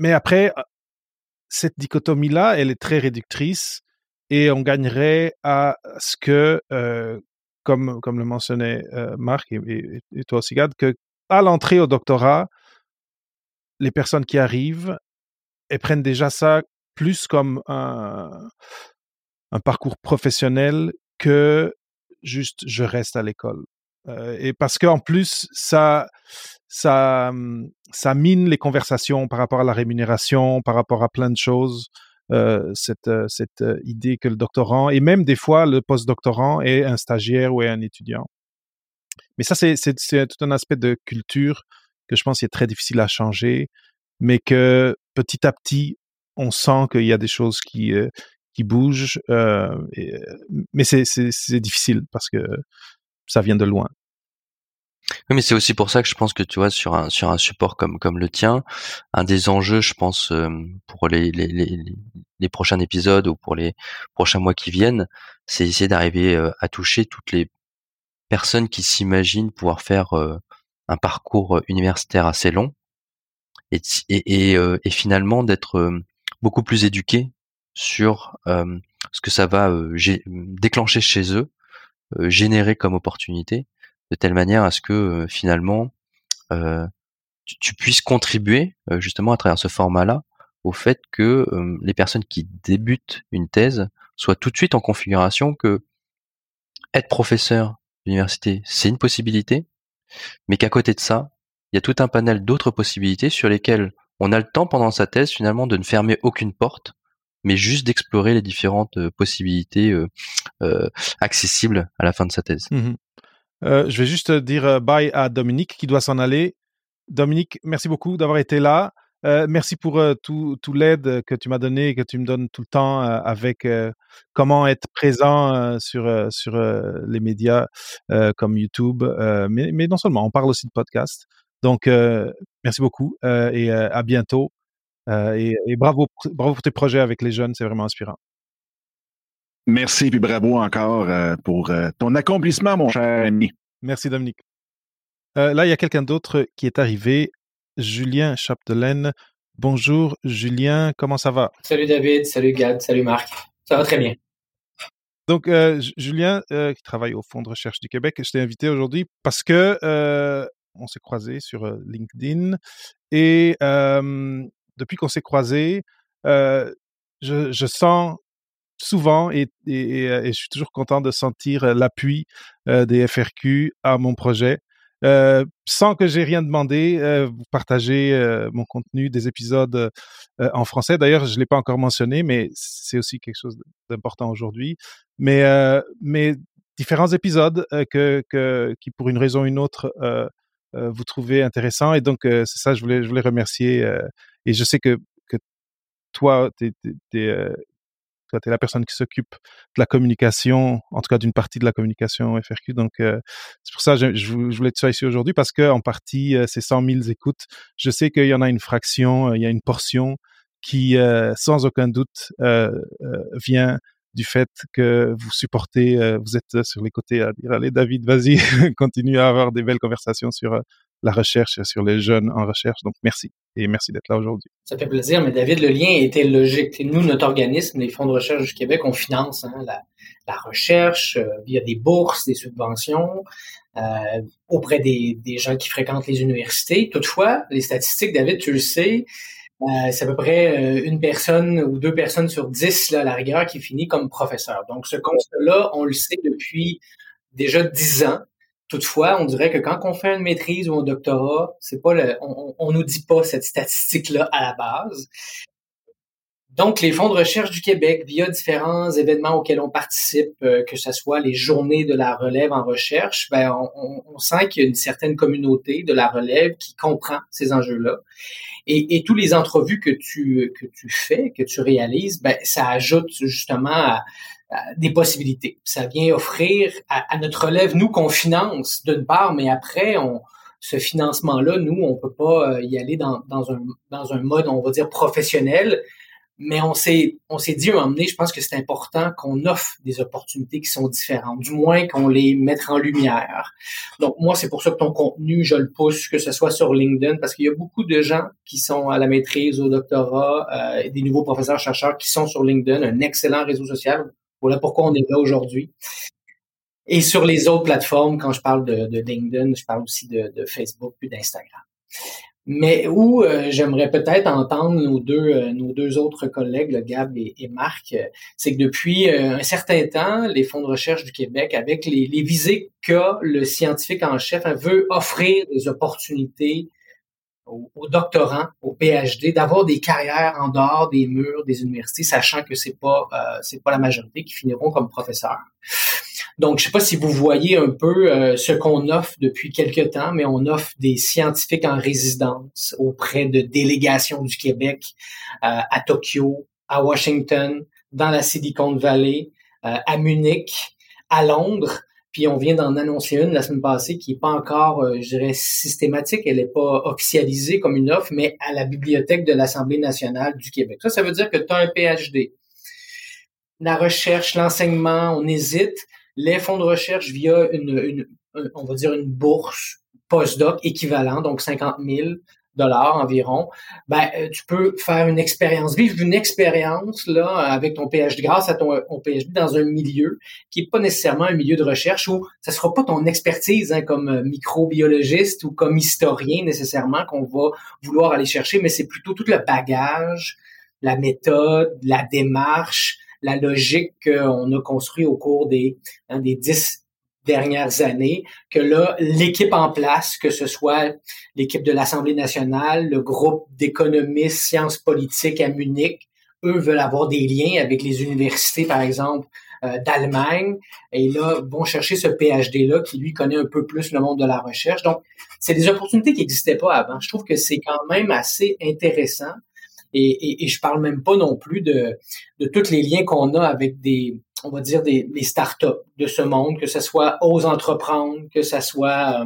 A: mais après, cette dichotomie-là, elle est très réductrice et on gagnerait à ce que comme, comme le mentionnait euh, Marc et, toi aussi, Gad, que à l'entrée au doctorat, les personnes qui arrivent, elles prennent déjà ça plus comme un, parcours professionnel que juste je reste à l'école. Euh, et parce qu'en plus, ça, ça, ça mine les conversations par rapport à la rémunération, par rapport à plein de choses. Euh, cette, euh, cette euh, idée que le doctorant, et même des fois le postdoctorant est un stagiaire ou est un étudiant. Mais ça, c'est tout un aspect de culture que je pense qu'il est très difficile à changer, mais que petit à petit, on sent qu'il y a des choses qui, qui bougent, mais c'est difficile parce que ça vient de loin.
B: Oui, mais c'est aussi pour ça que je pense que tu vois sur un sur un support comme comme le tien, un des enjeux, je pense, euh, pour les, les, les, les prochains épisodes ou pour les prochains mois qui viennent, c'est essayer d'arriver euh, à toucher toutes les personnes qui s'imaginent pouvoir faire euh, un parcours universitaire assez long et et, et, et finalement d'être beaucoup plus éduqués sur ce que ça va déclencher chez eux, générer comme opportunité de telle manière à ce que finalement tu, puisses contribuer justement à travers ce format-là au fait que les personnes qui débutent une thèse soient tout de suite en configuration que être professeur d'université, c'est une possibilité, mais qu'à côté de ça, il y a tout un panel d'autres possibilités sur lesquelles on a le temps pendant sa thèse finalement de ne fermer aucune porte, mais juste d'explorer les différentes possibilités accessibles à la fin de sa thèse.
A: Mmh euh, je vais juste dire euh, bye à Dominique qui doit s'en aller. Dominique, merci beaucoup d'avoir été là. Euh, merci pour tout, l'aide que tu m'as donné et que tu me donnes tout le temps avec comment être présent sur, les médias comme YouTube. Mais, non seulement, on parle aussi de podcast. Donc, merci beaucoup et à bientôt. Et, et, bravo, bravo pour tes projets avec les jeunes, c'est vraiment inspirant.
C: Merci et bravo encore euh, pour euh, ton accomplissement, mon cher ami.
A: Merci, Dominique. Euh, là, il y a quelqu'un d'autre qui est arrivé, Julien Chapdelaine. Bonjour, Julien, comment ça va?
E: Salut David, salut Gad, salut Marc. Ça va très bien.
A: Donc, Julien, qui travaille au Fonds de recherche du Québec, je t'ai invité aujourd'hui parce que on s'est croisés sur LinkedIn et depuis qu'on s'est croisés, je, je, sens souvent et, et, et, je suis toujours content de sentir l'appui des FRQ à mon projet. Euh, sans que j'ai rien demandé, euh, vous partagez euh, mon contenu, des épisodes en français. D'ailleurs, je l'ai pas encore mentionné, mais c'est aussi quelque chose d'important aujourd'hui. Mais, mais différents épisodes que, que, qui, pour une raison ou une autre, vous trouvez intéressants. Et donc, c'est ça, je voulais, je voulais remercier. et je sais que, que toi, tu es, tu es la personne qui s'occupe de la communication, en tout cas d'une partie de la communication FRQ. Donc, euh, c'est pour ça que je, voulais être ici aujourd'hui parce que en partie, euh, ces 100 000 écoutes, je sais qu'il y en a une fraction, euh, il y a une portion qui, sans aucun doute, vient du fait que vous supportez, vous êtes sur les côtés à dire, allez David, vas-y, continue à avoir des belles conversations sur la recherche, sur les jeunes en recherche. Donc, merci et merci d'être là aujourd'hui.
E: Ça fait plaisir, mais David, le lien était logique. Nous, notre organisme, les fonds de recherche du Québec, on finance hein, la, recherche euh, via des bourses, des subventions euh, auprès des, gens qui fréquentent les universités. Toutefois, les statistiques, David, tu le sais, euh, c'est à peu près une personne ou deux personnes sur dix, à la rigueur, qui finit comme professeur. Donc, ce constat-là, on le sait depuis déjà dix ans. Toutefois, on dirait que quand on fait une maîtrise ou un doctorat, c'est pas le, on, on nous dit pas cette statistique-là à la base. Donc, les fonds de recherche du Québec, via différents événements auxquels on participe, euh, que ce soit les journées de la relève en recherche, ben, on, on sent qu'il y a une certaine communauté de la relève qui comprend ces enjeux-là. Et, et tous les entrevues que tu, que tu fais, que tu réalises, ben, ça ajoute justement à, des possibilités. Ça vient offrir à, notre relève, nous, qu'on finance d'une part, mais après, on, ce financement-là, nous, on peut pas euh, y aller dans, dans, un, dans un mode, on va dire, professionnel, mais on s'est on s'est dit à moment donné, je pense que c'est important qu'on offre des opportunités qui sont différentes, du moins qu'on les mette en lumière. Donc moi, c'est pour ça que ton contenu, je le pousse, que ce soit sur LinkedIn, parce qu'il y a beaucoup de gens qui sont à la maîtrise, au doctorat, euh, des nouveaux professeurs chercheurs qui sont sur LinkedIn, un excellent réseau social voilà pourquoi on est là aujourd'hui. Et sur les autres plateformes, quand je parle de, LinkedIn, je parle aussi de, Facebook puis d'Instagram. Mais où euh, j'aimerais peut-être entendre nos deux, euh, nos deux autres collègues, le Gab et, Marc, euh, c'est que depuis un certain temps, les fonds de recherche du Québec, avec les, les visées qu'a le scientifique en chef, veut offrir des opportunités aux, doctorants, aux PhD, d'avoir des carrières en dehors des murs des universités, sachant que c'est pas euh, c'est pas la majorité qui finiront comme professeurs. Donc, je sais pas si vous voyez un peu euh, ce qu'on offre depuis quelques temps, mais on offre des scientifiques en résidence auprès de délégations du Québec euh, à Tokyo, à Washington, dans la Silicon Valley, à Munich, à Londres. Puis on vient d'en annoncer une la semaine passée qui n'est pas encore, euh, je dirais, systématique, elle n'est pas officialisée comme une offre, mais à la bibliothèque de l'Assemblée nationale du Québec. Ça, ça veut dire que tu un PhD. La recherche, l'enseignement, on hésite. Les fonds de recherche via une, une on va dire une bourse postdoc équivalent, donc 50 000 dollars environ, ben, euh, tu peux faire une expérience, vivre une expérience là avec ton PhD grâce à ton, PhD dans un milieu qui est pas nécessairement un milieu de recherche où ça sera pas ton expertise hein, comme euh, microbiologiste ou comme historien nécessairement qu'on va vouloir aller chercher, mais c'est plutôt tout le bagage, la méthode, la démarche, la logique qu'on a construit au cours des, hein, des dix dernières années, que là, l'équipe en place, que ce soit l'équipe de l'Assemblée nationale, le groupe d'économistes sciences politiques à Munich, eux veulent avoir des liens avec les universités, par exemple, euh, d'Allemagne, et là, vont chercher ce PhD-là qui, lui, connaît un peu plus le monde de la recherche. Donc, c'est des opportunités qui n'existaient pas avant. Je trouve que c'est quand même assez intéressant. Et, et, et, je parle même pas non plus de, de tous les liens qu'on a avec des, on va dire, des, des startups de ce monde, que ce soit Ose Entreprendre, que ce soit euh,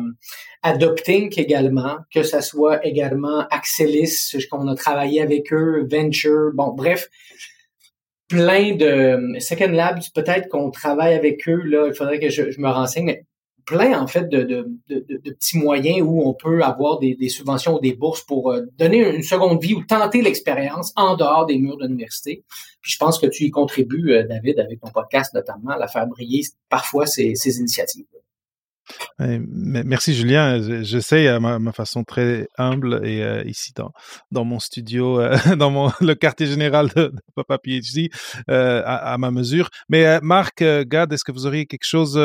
E: Adopting également, que ce soit également Axelis, qu'on a travaillé avec eux, Venture, bon, bref, plein de Second Labs, peut-être qu'on travaille avec eux, là, il faudrait que je, me renseigne, plein en fait de, de, de, petits moyens où on peut avoir des, des subventions ou des bourses pour euh, donner une seconde vie ou tenter l'expérience en dehors des murs de l'université. Puis je pense que tu y contribues, euh, David, avec ton podcast notamment, à la faire briller parfois ces, ces initiatives.
A: Merci Julien. J'essaie à ma, façon très humble et euh, ici dans, dans mon studio, euh, dans mon, le quartier général de, Papa PhD, euh, à, ma mesure. Mais Marc, Gad, est-ce que vous auriez quelque chose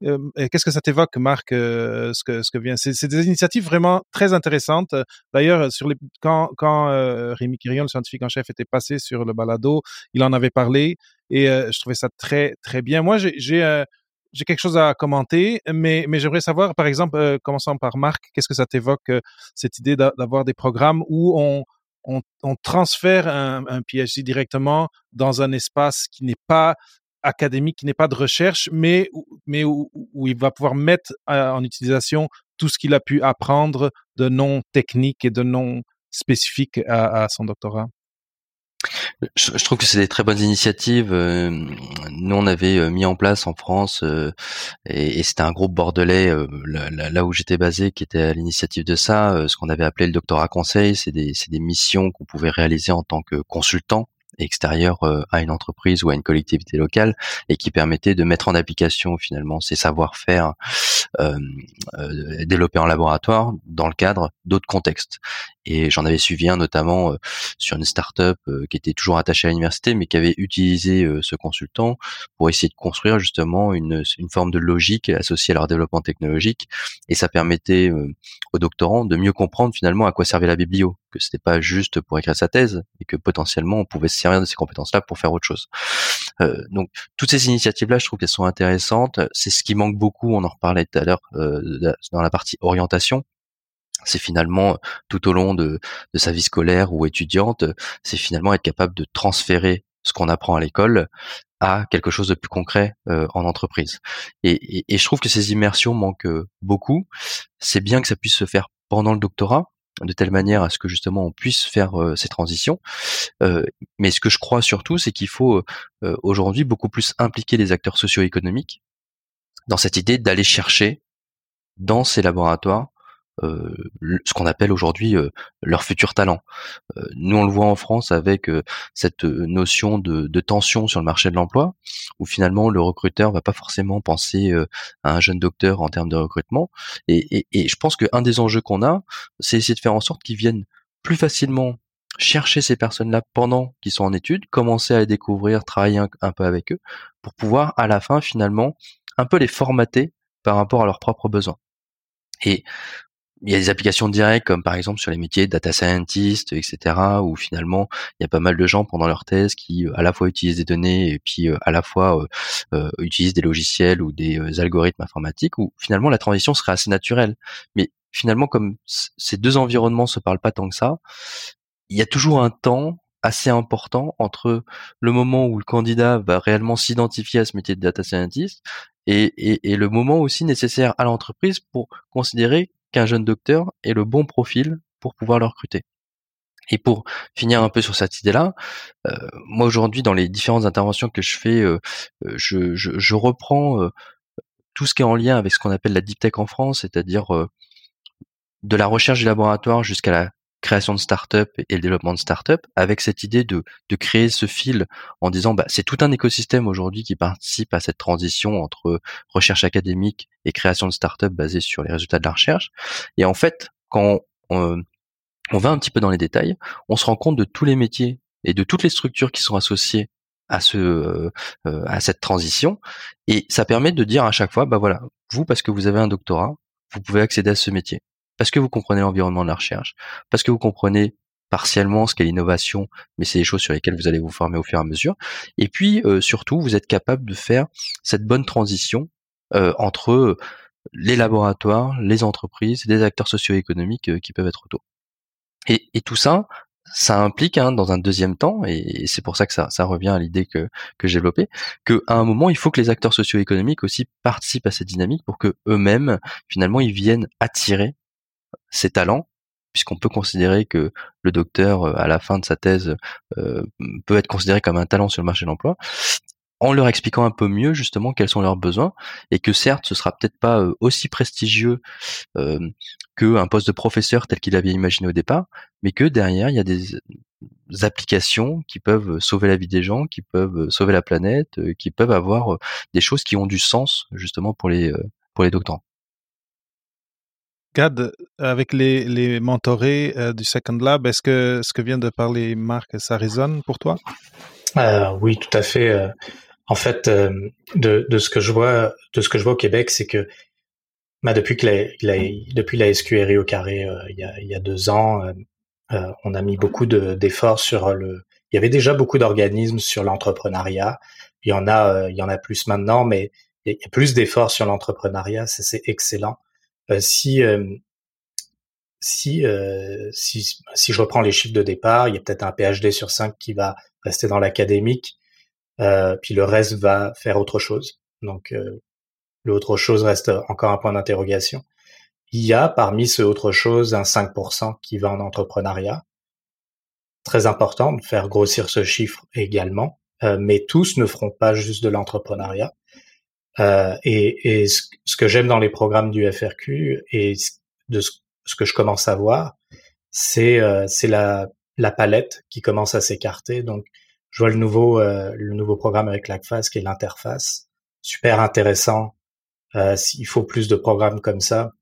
A: Qu'est-ce que ça t'évoque, Marc, ce que ce que vient? C'est des initiatives vraiment très intéressantes. D'ailleurs, sur les quand quand Rémi Quirion, le scientifique en chef, était passé sur le balado, il en avait parlé et je trouvais ça très très bien. Moi, j'ai j'ai quelque chose à commenter, mais, mais j'aimerais savoir, par exemple, euh, commençant par Marc, qu'est-ce que ça t'évoque, euh, cette idée d'avoir des programmes où on, on, transfère un, PhD directement dans un espace qui n'est pas académique, qui n'est pas de recherche, mais, mais où, il va pouvoir mettre euh, en utilisation tout ce qu'il a pu apprendre de non technique et de non spécifique à son doctorat?
B: Je, trouve que c'est des très bonnes initiatives. Euh, nous, on avait euh, mis en place en France, euh, et, c'était un groupe bordelais, là, où j'étais basé, qui était à l'initiative de ça, ce qu'on avait appelé le doctorat conseil. C'est des, des missions qu'on pouvait réaliser en tant que consultant extérieur à une entreprise ou à une collectivité locale et qui permettait de mettre en application finalement ces savoir-faire euh, développés en laboratoire dans le cadre d'autres contextes. Et j'en avais suivi un notamment euh, sur une start-up euh, qui était toujours attachée à l'université, mais qui avait utilisé euh, ce consultant pour essayer de construire justement une, une forme de logique associée à leur développement technologique. Et ça permettait aux doctorants de mieux comprendre finalement à quoi servait la biblio, que c'était pas juste pour écrire sa thèse, et que potentiellement on pouvait se servir de ces compétences-là pour faire autre chose. donc toutes ces initiatives-là, je trouve qu'elles sont intéressantes. C'est ce qui manque beaucoup. On en reparlait tout à l'heure dans la partie orientation c'est finalement tout au long de, sa vie scolaire ou étudiante, c'est finalement être capable de transférer ce qu'on apprend à l'école à quelque chose de plus concret euh, en entreprise. Et, je trouve que ces immersions manquent beaucoup. C'est bien que ça puisse se faire pendant le doctorat, de telle manière à ce que justement on puisse faire euh, ces transitions. Euh, mais ce que je crois surtout, c'est qu'il faut aujourd'hui beaucoup plus impliquer les acteurs socio-économiques dans cette idée d'aller chercher dans ces laboratoires euh, ce qu'on appelle aujourd'hui leur futur talent. Nous, on le voit en France avec cette notion de, de, tension sur le marché de l'emploi, où finalement le recruteur va pas forcément penser à un jeune docteur en termes de recrutement. Et, et, et je pense qu'un des enjeux qu'on a, c'est essayer de faire en sorte qu'ils viennent plus facilement chercher ces personnes-là pendant qu'ils sont en études, commencer à les découvrir, travailler un, un, peu avec eux, pour pouvoir à la fin finalement un peu les formater par rapport à leurs propres besoins. Et il y a des applications directes comme par exemple sur les métiers de data scientist, etc. où finalement il y a pas mal de gens pendant leur thèse qui euh, à la fois utilisent des données et puis euh, à la fois euh, utilisent des logiciels ou des algorithmes informatiques où finalement la transition serait assez naturelle. Mais finalement comme ces deux environnements se parlent pas tant que ça, il y a toujours un temps assez important entre le moment où le candidat va réellement s'identifier à ce métier de data scientist et, et, et le moment aussi nécessaire à l'entreprise pour considérer qu'un jeune docteur ait le bon profil pour pouvoir le recruter. Et pour finir un peu sur cette idée-là, euh, moi aujourd'hui dans les différentes interventions que je fais, euh, euh, je, je, reprends tout ce qui est en lien avec ce qu'on appelle la deep tech en France, c'est-à-dire de la recherche du laboratoire jusqu'à la création de start-up et le développement de start-up, avec cette idée de, de créer ce fil en disant bah, c'est tout un écosystème aujourd'hui qui participe à cette transition entre recherche académique et création de start-up basée sur les résultats de la recherche. Et en fait, quand on, on va un petit peu dans les détails, on se rend compte de tous les métiers et de toutes les structures qui sont associées à ce euh, à cette transition et ça permet de dire à chaque fois bah voilà vous parce que vous avez un doctorat vous pouvez accéder à ce métier parce que vous comprenez l'environnement de la recherche, parce que vous comprenez partiellement ce qu'est l'innovation, mais c'est des choses sur lesquelles vous allez vous former au fur et à mesure. Et puis euh, surtout, vous êtes capable de faire cette bonne transition euh, entre euh, les laboratoires, les entreprises, les acteurs socio-économiques qui peuvent être autour. Et, et, tout ça, ça implique, hein, dans un deuxième temps, et, c'est pour ça que ça, ça revient à l'idée que, que j'ai développée, qu'à un moment, il faut que les acteurs socio-économiques aussi participent à cette dynamique pour que eux-mêmes, finalement, ils viennent attirer ses talents, puisqu'on peut considérer que le docteur, euh, à la fin de sa thèse, euh, peut être considéré comme un talent sur le marché de l'emploi, en leur expliquant un peu mieux justement quels sont leurs besoins, et que certes, ce sera peut-être pas euh, aussi prestigieux qu'un poste de professeur tel qu'il avait imaginé au départ, mais que derrière, il y a des applications qui peuvent sauver la vie des gens, qui peuvent sauver la planète, qui peuvent avoir des choses qui ont du sens justement pour les pour les doctorants.
A: Gad, avec les, les mentorés du Second Lab, est-ce que ce que vient de parler Marc, ça résonne pour toi?
D: Oui, tout à fait. En fait, de, de, ce que je vois, de ce que je vois au Québec, c'est que bah, depuis que la, depuis la SQRI au carré il, y a, il y a deux ans, on a mis beaucoup d'efforts sur le. Il y avait déjà beaucoup d'organismes sur l'entrepreneuriat. Il y il y en a plus maintenant, mais il y a plus d'efforts sur l'entrepreneuriat, c'est excellent. Euh, si euh, si, euh, si si je reprends les chiffres de départ, il y a peut-être un PhD sur 5 qui va rester dans l'académique, puis le reste va faire autre chose. Donc l'autre chose reste encore un point d'interrogation. Il y a parmi ce autre chose un 5% qui va en entrepreneuriat. Très important de faire grossir ce chiffre également, mais tous ne feront pas juste de l'entrepreneuriat. Euh, et, et ce, que j'aime dans les programmes du FRQ et de ce, que je commence à voir, c'est euh, la, la palette qui commence à s'écarter. Donc, je vois le nouveau euh, le nouveau programme avec l'ACFAS qui est l'interface, super intéressant. Euh, il faut plus de programmes comme ça.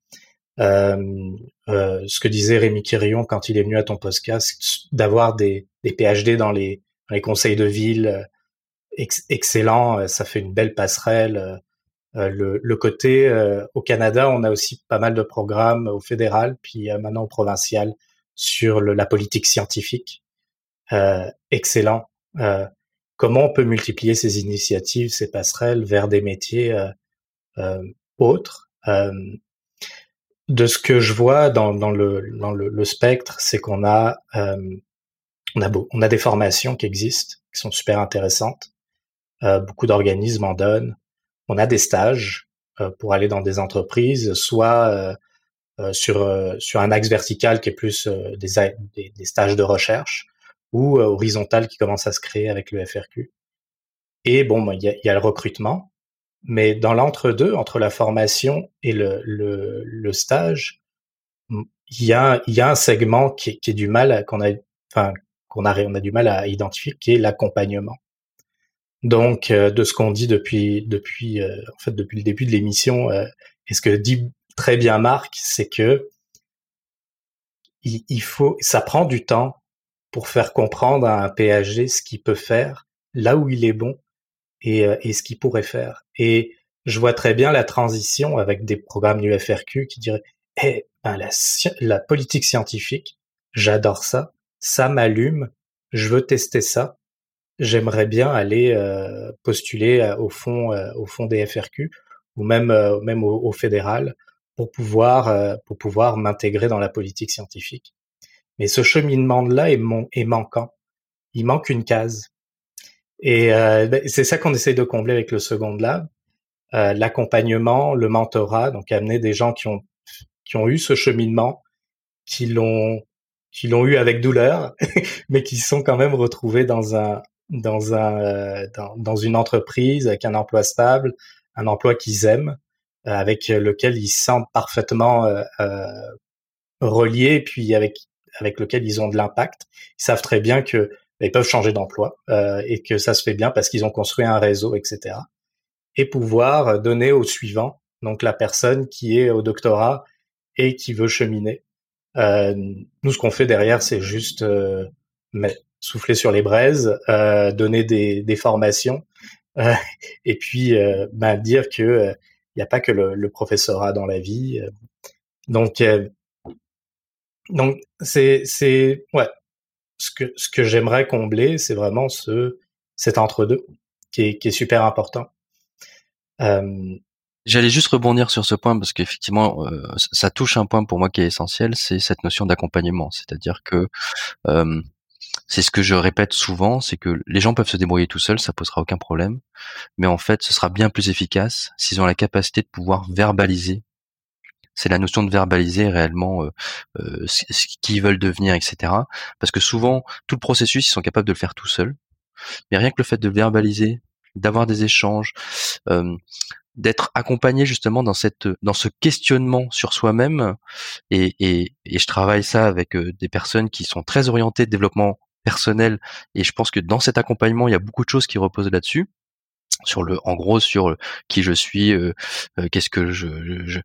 D: ce que disait Rémi Quirion quand il est venu à ton podcast, d'avoir des, des PhD dans les, dans les conseils de ville, excellent, euh, ça fait une belle passerelle. Euh, euh, le, le, côté au Canada, on a aussi pas mal de programmes au fédéral, puis maintenant au provincial sur le, la politique scientifique. excellent. comment on peut multiplier ces initiatives, ces passerelles vers des métiers autres? De ce que je vois dans, dans, le, dans le, le spectre, c'est qu'on a, on a, beau, on a des formations qui existent, qui sont super intéressantes. Euh, beaucoup d'organismes en donnent. On a des stages euh, pour aller dans des entreprises, soit euh, sur sur un axe vertical qui est plus des, des, stages de recherche, ou horizontal qui commence à se créer avec le FRQ. Et bon, il y a, le recrutement, mais dans l'entre-deux, entre la formation et le, le, stage, il y a, y a un segment qui, qui est du mal qu'on a, enfin, qu'on a, on a du mal à identifier, qui est l'accompagnement. Donc, euh, de ce qu'on dit depuis depuis euh, en fait depuis le début de l'émission, euh, et ce que dit très bien Marc, c'est que il, faut, ça prend du temps pour faire comprendre à un PhD ce qu'il peut faire, là où il est bon et, et ce qu'il pourrait faire. Et je vois très bien la transition avec des programmes du FRQ qui diraient eh, ben la, la politique scientifique, j'adore ça, ça m'allume, je veux tester ça j'aimerais bien aller euh, postuler euh, au fond euh, au fond des FRQ ou même même au, fédéral pour pouvoir pour pouvoir m'intégrer dans la politique scientifique. Mais ce cheminement là est, est manquant. Il manque une case. Et ben, c'est ça qu'on essaie de combler avec le Second Lab, l'accompagnement, le mentorat, donc amener des gens qui ont qui ont eu ce cheminement, qui l'ont qui l'ont eu avec douleur, mais qui sont quand même retrouvés dans un dans un euh, dans, dans, une entreprise avec un emploi stable, un emploi qu'ils aiment, euh, avec lequel ils se sentent parfaitement euh, euh, reliés, puis avec avec lequel ils ont de l'impact. Ils savent très bien que ils peuvent changer d'emploi euh, et que ça se fait bien parce qu'ils ont construit un réseau, etc. Et pouvoir donner au suivant, donc la personne qui est au doctorat et qui veut cheminer. Euh, nous, ce qu'on fait derrière, c'est juste euh, souffler sur les braises, euh, donner des, des formations, euh, et puis euh, bah, dire que il n'y a pas que le, le, professorat dans la vie. Donc, donc c'est c'est ouais ce que ce que j'aimerais combler, c'est vraiment ce cet entre deux qui est qui est super important.
B: J'allais juste rebondir sur ce point parce qu'effectivement, euh, ça touche un point pour moi qui est essentiel, c'est cette notion d'accompagnement. C'est-à-dire que euh, c'est ce que je répète souvent, c'est que les gens peuvent se débrouiller tout seuls, ça posera aucun problème. Mais en fait, ce sera bien plus efficace s'ils ont la capacité de pouvoir verbaliser. C'est la notion de verbaliser réellement euh, euh, ce qu'ils veulent devenir, etc. Parce que souvent, tout le processus, ils sont capables de le faire tout seuls. Mais rien que le fait de verbaliser, d'avoir des échanges, euh, d'être accompagné justement dans cette dans ce questionnement sur soi-même et, et, et, je travaille ça avec des personnes qui sont très orientées développement personnel. Et je pense que dans cet accompagnement, il y a beaucoup de choses qui reposent là-dessus. sur le en gros sur qui je suis qu'est-ce que je,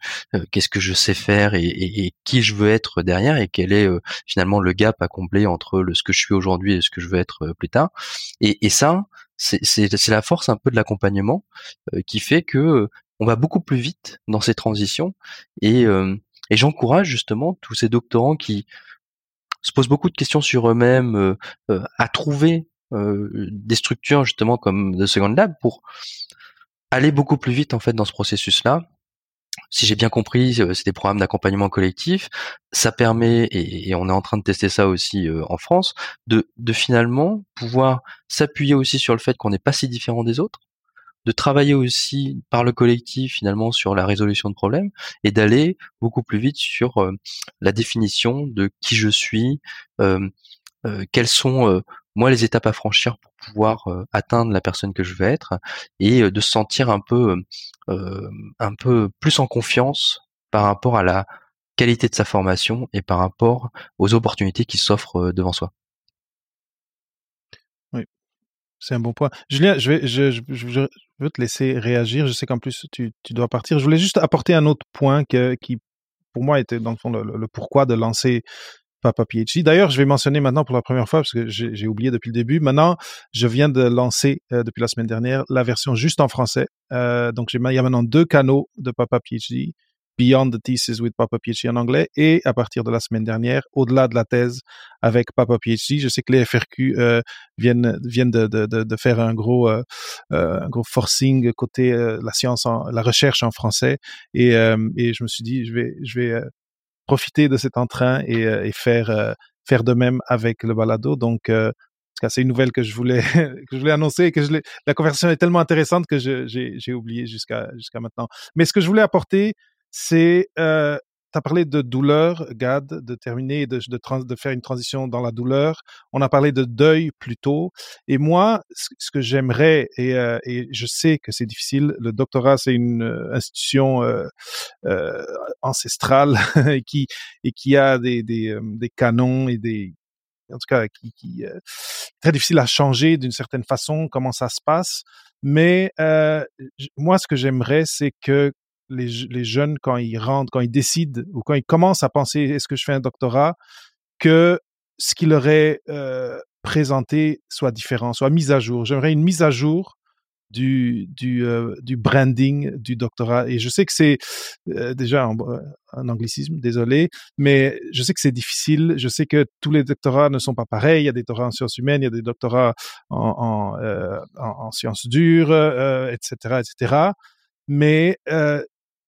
B: qu'est-ce que je sais faire et, qui je veux être derrière et quel est finalement le gap à combler entre le ce que je suis aujourd'hui et ce que je veux être plus tard et, et ça c'est c'est la force un peu de l'accompagnement qui fait que on va beaucoup plus vite dans ces transitions et et j'encourage justement tous ces doctorants qui se posent beaucoup de questions sur eux-mêmes, à trouver des structures justement comme The Second Lab pour aller beaucoup plus vite en fait dans ce processus-là. Si j'ai bien compris, c'est des programmes d'accompagnement collectif. Ça permet, et, on est en train de tester ça aussi en France, de, de finalement pouvoir s'appuyer aussi sur le fait qu'on n'est pas si différent des autres, de travailler aussi par le collectif finalement sur la résolution de problèmes et d'aller beaucoup plus vite sur euh, la définition de qui je suis, euh, euh, quelles sont moi les étapes à franchir pour pouvoir atteindre la personne que je veux être et de se sentir un peu un peu plus en confiance par rapport à la qualité de sa formation et par rapport aux opportunités qui s'offrent devant soi.
A: C'est un bon point. Julien, je vais, je, je, je, veux te laisser réagir. Je sais qu'en plus, tu, tu, dois partir. Je voulais juste apporter un autre point que, qui, pour moi, était dans le fond le, pourquoi de lancer Papa PhD. D'ailleurs, je vais mentionner maintenant pour la première fois, parce que j'ai oublié depuis le début. Maintenant, je viens de lancer, euh, depuis la semaine dernière, la version juste en français. Euh, donc, il y a maintenant deux canaux de Papa PhD. Beyond the Thesis with Papa PhD en anglais et à partir de la semaine dernière, au-delà de la thèse avec Papa PhD. Je sais que les FRQ euh, viennent viennent de, de, de, faire un gros euh, euh un gros forcing côté la science, en, la recherche en français et, et je me suis dit je vais je vais profiter de cet entrain et, et faire faire de même avec le balado. Donc c'est une nouvelle que je voulais que je voulais annoncer et que je la conversation est tellement intéressante que j'ai oublié jusqu'à jusqu'à maintenant. Mais ce que je voulais apporter, c'est euh, tu as parlé de douleur, Gad, de terminer, de, faire une transition dans la douleur. On a parlé de deuil plus tôt. Et moi, ce, que j'aimerais, et, euh, et, je sais que c'est difficile, le doctorat, c'est une euh, institution euh, euh, ancestrale et, qui, et qui a des, des, euh, des canons et des... En tout cas, qui, qui très difficile à changer d'une certaine façon, comment ça se passe. Mais moi, ce que j'aimerais, c'est que les, les, jeunes, quand ils rentrent, quand ils décident ou quand ils commencent à penser est-ce que je fais un doctorat, que ce qui leur est euh, présenté soit différent, soit mis à jour. J'aimerais une mise à jour du, du, euh, du branding du doctorat. Et je sais que c'est euh, déjà un, anglicisme, désolé, mais je sais que c'est difficile. Je sais que tous les doctorats ne sont pas pareils. Il y a des doctorats en sciences humaines, il y a des doctorats en, en, en sciences dures, etc., etc. Mais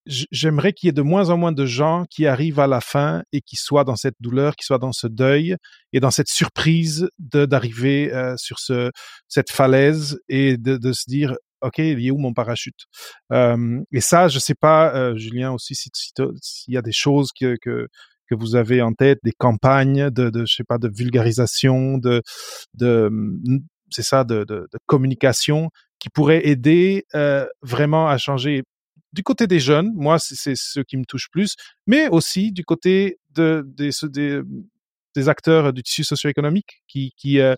A: j'aimerais qu'il y ait de moins en moins de gens qui arrivent à la fin et qui soient dans cette douleur, qui soient dans ce deuil et dans cette surprise d'arriver euh, sur ce cette falaise et de, de, se dire ok il est où mon parachute? Et ça je sais pas euh, Julien aussi s'il si, si y a des choses que, que que vous avez en tête des campagnes de, je sais pas de vulgarisation de de c'est ça de, de, communication qui pourraient aider euh, vraiment à changer du côté des jeunes, moi, c'est ce qui me touche plus, mais aussi du côté de, des, acteurs du tissu socio-économique qui, euh,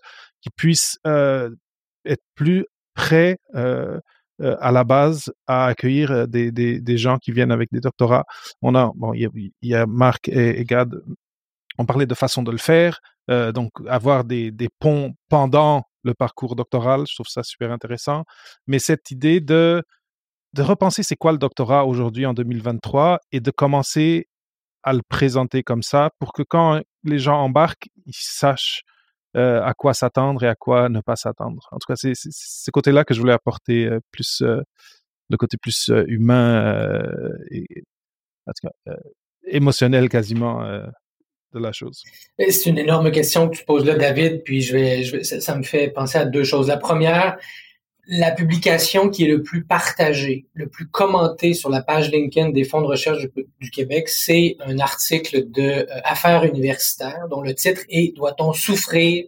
A: puissent euh, être plus prêts euh, euh à la base à accueillir des, gens qui viennent avec des doctorats. On a, bon, il y a, Marc et, et, Gad, on parlait de façon de le faire, euh, donc avoir des ponts pendant le parcours doctoral, je trouve ça super intéressant. Mais cette idée de de repenser c'est quoi le doctorat aujourd'hui en 2023 et de commencer à le présenter comme ça pour que quand les gens embarquent, ils sachent euh, à quoi s'attendre et à quoi ne pas s'attendre. En tout cas, c'est ce côté-là que je voulais apporter euh, plus euh, le côté plus humain et en tout cas, émotionnel quasiment de la chose.
E: C'est une énorme question que tu poses là, David. Puis je vais, ça me fait penser à deux choses. La première, la publication qui est le plus partagée, le plus commenté sur la page LinkedIn des fonds de recherche du, Québec, c'est un article de euh, Affaires universitaires dont le titre est Doit-on souffrir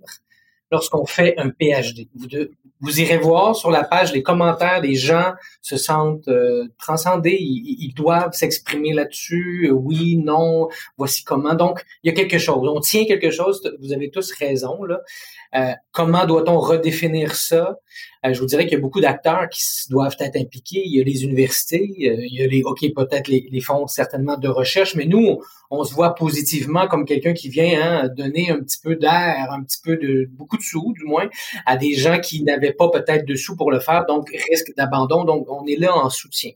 E: lorsqu'on fait un PhD vous irez voir sur la page les commentaires, les gens se sentent euh, transcendés, ils, doivent s'exprimer là-dessus, oui, non, voici comment. Donc, il y a quelque chose, on tient quelque chose, vous avez tous raison. Euh, comment doit-on redéfinir ça? Euh, je vous dirais qu'il y a beaucoup d'acteurs qui doivent être impliqués. Il y a les universités, il y a les, OK, peut-être les, les, fonds certainement de recherche, mais nous, on, se voit positivement comme quelqu'un qui vient hein, donner un petit peu d'air, un petit peu de, beaucoup de sous, du moins, à des gens qui n'avaient pas peut-être de sous pour le faire, donc risque d'abandon. Donc, on est là en soutien.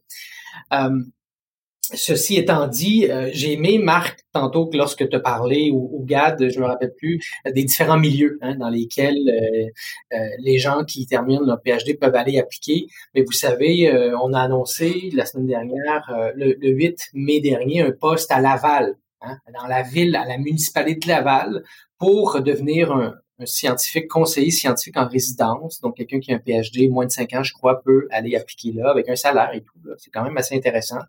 E: Ceci étant dit, euh, j'ai aimé, Marc, tantôt que lorsque tu as parlé, ou, Gad, je me rappelle plus, des différents milieux hein, dans lesquels euh, euh, les gens qui terminent leur PhD peuvent aller appliquer. Mais vous savez, on a annoncé la semaine dernière, le, 8 mai dernier, un poste à Laval, hein, dans la ville, à la municipalité de Laval, pour devenir un, un scientifique, conseiller scientifique en résidence, donc quelqu'un qui a un PhD moins de 5 ans, je crois, peut aller appliquer là avec un salaire et tout. C'est quand même assez intéressant.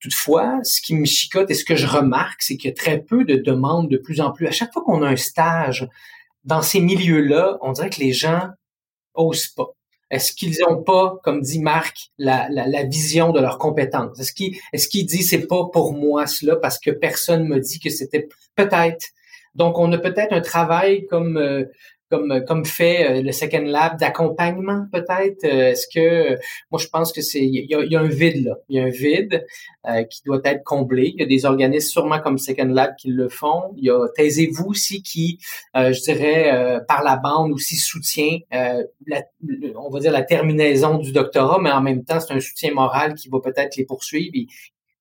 E: Toutefois, ce qui me chicote et ce que je remarque, c'est qu'il y a très peu de demandes de plus en plus. À chaque fois qu'on a un stage dans ces milieux-là, on dirait que les gens osent pas. Est-ce qu'ils n'ont pas, comme dit Marc, la, la, vision de leurs compétences? Est-ce qu'ils est-ce qu'ils disent c'est pas pour moi cela parce que personne me dit que c'était peut-être. Donc, on a peut-être un travail comme euh, comme fait euh, le Second Lab d'accompagnement peut-être euh, Est-ce que moi je pense que c'est il y a, un vide là, il y a un vide qui doit être comblé. Il y a des organismes sûrement comme Second Lab qui le font. Il y a Taisez-vous aussi qui, je dirais, par la bande aussi soutient, la, on va dire la terminaison du doctorat, mais en même temps c'est un soutien moral qui va peut-être les poursuivre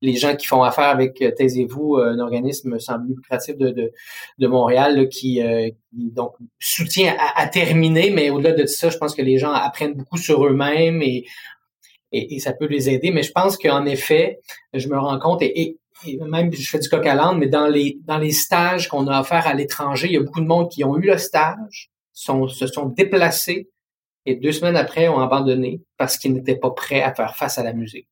E: les gens qui font affaire avec euh, Taisez-vous, euh, un organisme sans but lucratif de, de, de Montréal qui, euh, donc soutient à, terminer, mais au-delà de ça, je pense que les gens apprennent beaucoup sur eux-mêmes et, et, ça peut les aider. Mais je pense qu'en effet, je me rends compte et, même je fais du coq à l'âne, mais dans les dans les stages qu'on a offert à l'étranger, il y a beaucoup de monde qui ont eu le stage, se sont déplacés et deux semaines après ont abandonné parce qu'ils n'étaient pas prêts à faire face à la musique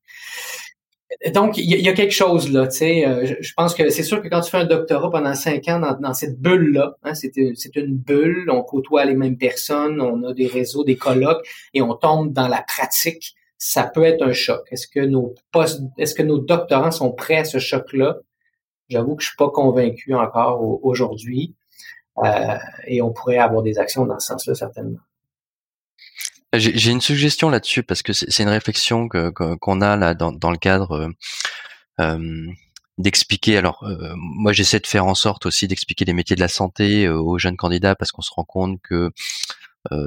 E: donc, il y, a quelque chose là, tu sais. Euh, je, pense que c'est sûr que quand tu fais un doctorat pendant cinq ans dans, cette bulle-là, hein, c'est une bulle, on côtoie les mêmes personnes, on a des réseaux, des colloques, et on tombe dans la pratique. Ça peut être un choc. Est-ce que nos postes, est-ce que nos doctorants sont prêts à ce choc-là? J'avoue que je suis pas convaincu encore aujourd'hui. Euh, et on pourrait avoir des actions dans ce sens-là, certainement.
B: J'ai une suggestion là-dessus parce que c'est une réflexion qu'on a là dans, le cadre euh d'expliquer. Alors euh, moi j'essaie de faire en sorte aussi d'expliquer les métiers de la santé euh, aux jeunes candidats parce qu'on se rend compte que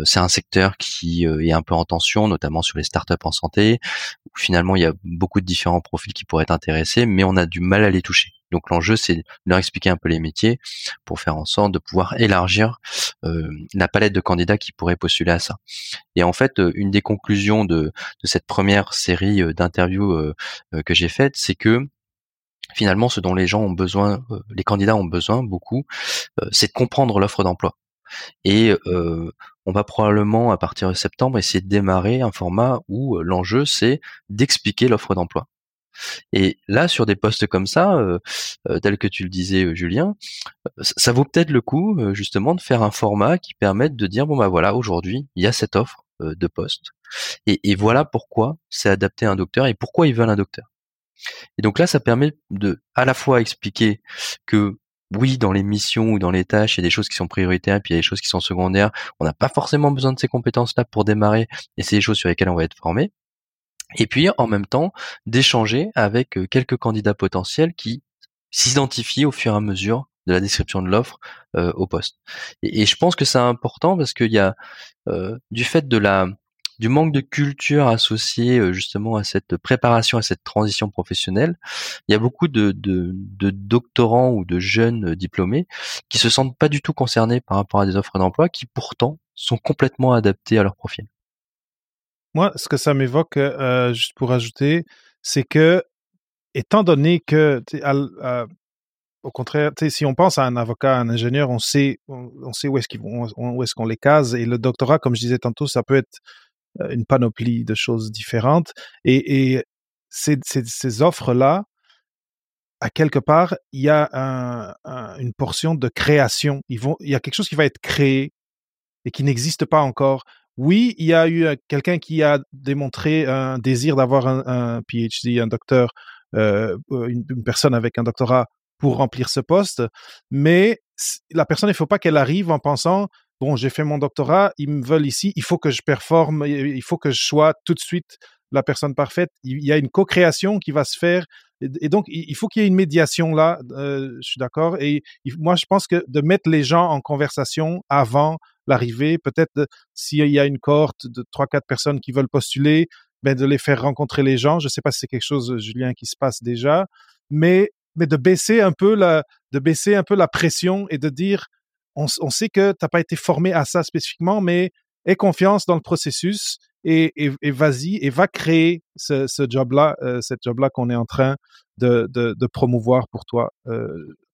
B: c'est un secteur qui est un peu en tension, notamment sur les startups en santé, finalement il y a beaucoup de différents profils qui pourraient être intéressés, mais on a du mal à les toucher. Donc l'enjeu, c'est de leur expliquer un peu les métiers pour faire en sorte de pouvoir élargir euh, la palette de candidats qui pourraient postuler à ça. Et en fait, euh, une des conclusions de, cette première série euh, d'interviews que j'ai faites, c'est que finalement, ce dont les gens ont besoin, les candidats ont besoin beaucoup, c'est de comprendre l'offre d'emploi. Et on va probablement, à partir de septembre, essayer de démarrer un format où l'enjeu, c'est d'expliquer l'offre d'emploi. Et là, sur des postes comme ça, euh, euh tel que tu le disais, euh, Julien, ça vaut peut-être le coup justement de faire un format qui permette de dire bon bah voilà, aujourd'hui il y a cette offre de poste, et, et voilà pourquoi c'est adapté à un docteur et pourquoi ils veulent un docteur. Et donc là, ça permet de à la fois expliquer que oui, dans les missions ou dans les tâches, il y a des choses qui sont prioritaires, puis il y a des choses qui sont secondaires. On n'a pas forcément besoin de ces compétences-là pour démarrer, et c'est des choses sur lesquelles on va être formé et puis en même temps d'échanger avec euh, quelques candidats potentiels qui s'identifient au fur et à mesure de la description de l'offre euh, au poste. Et, je pense que c'est important parce qu'il y a euh, du fait de la du manque de culture associée justement à cette préparation à cette transition professionnelle, il y a beaucoup de, doctorants ou de jeunes diplômés qui se sentent pas du tout concernés par rapport à des offres d'emploi qui pourtant sont complètement adaptées à leur profil.
A: Moi, ce que ça m'évoque, euh, juste pour ajouter, c'est que, étant donné que, au contraire, si on pense à un avocat, un ingénieur, on sait, on, sait où est-ce qu'ils où est-ce qu'on les case. Et le doctorat, comme je disais tantôt, ça peut être euh, une panoplie de choses différentes. Et, ces, offres-là, à quelque part, il y a un, une portion de création. Il y a quelque chose qui va être créé et qui n'existe pas encore oui, il y a eu quelqu'un qui a démontré un désir d'avoir un, PhD, un docteur, une, personne avec un doctorat pour remplir ce poste, mais la personne, il ne faut pas qu'elle arrive en pensant bon, j'ai fait mon doctorat, ils me veulent ici, il faut que je performe, il faut que je sois tout de suite la personne parfaite. Il y a une co-création qui va se faire. Et donc, il faut qu'il y ait une médiation là, euh, je suis d'accord. Et moi, je pense que de mettre les gens en conversation avant l'arrivée, peut-être s'il y a une cohorte de trois, quatre personnes qui veulent postuler, ben, de les faire rencontrer les gens. Je ne sais pas si c'est quelque chose, Julien, qui se passe déjà, mais, mais de baisser un peu la, de baisser un peu la pression et de dire, on, sait que tu n'as pas été formé à ça spécifiquement, mais aie confiance dans le processus et, vas-y et va créer ce, job-là, euh, cette job-là qu'on est en train de, promouvoir pour toi. Euh,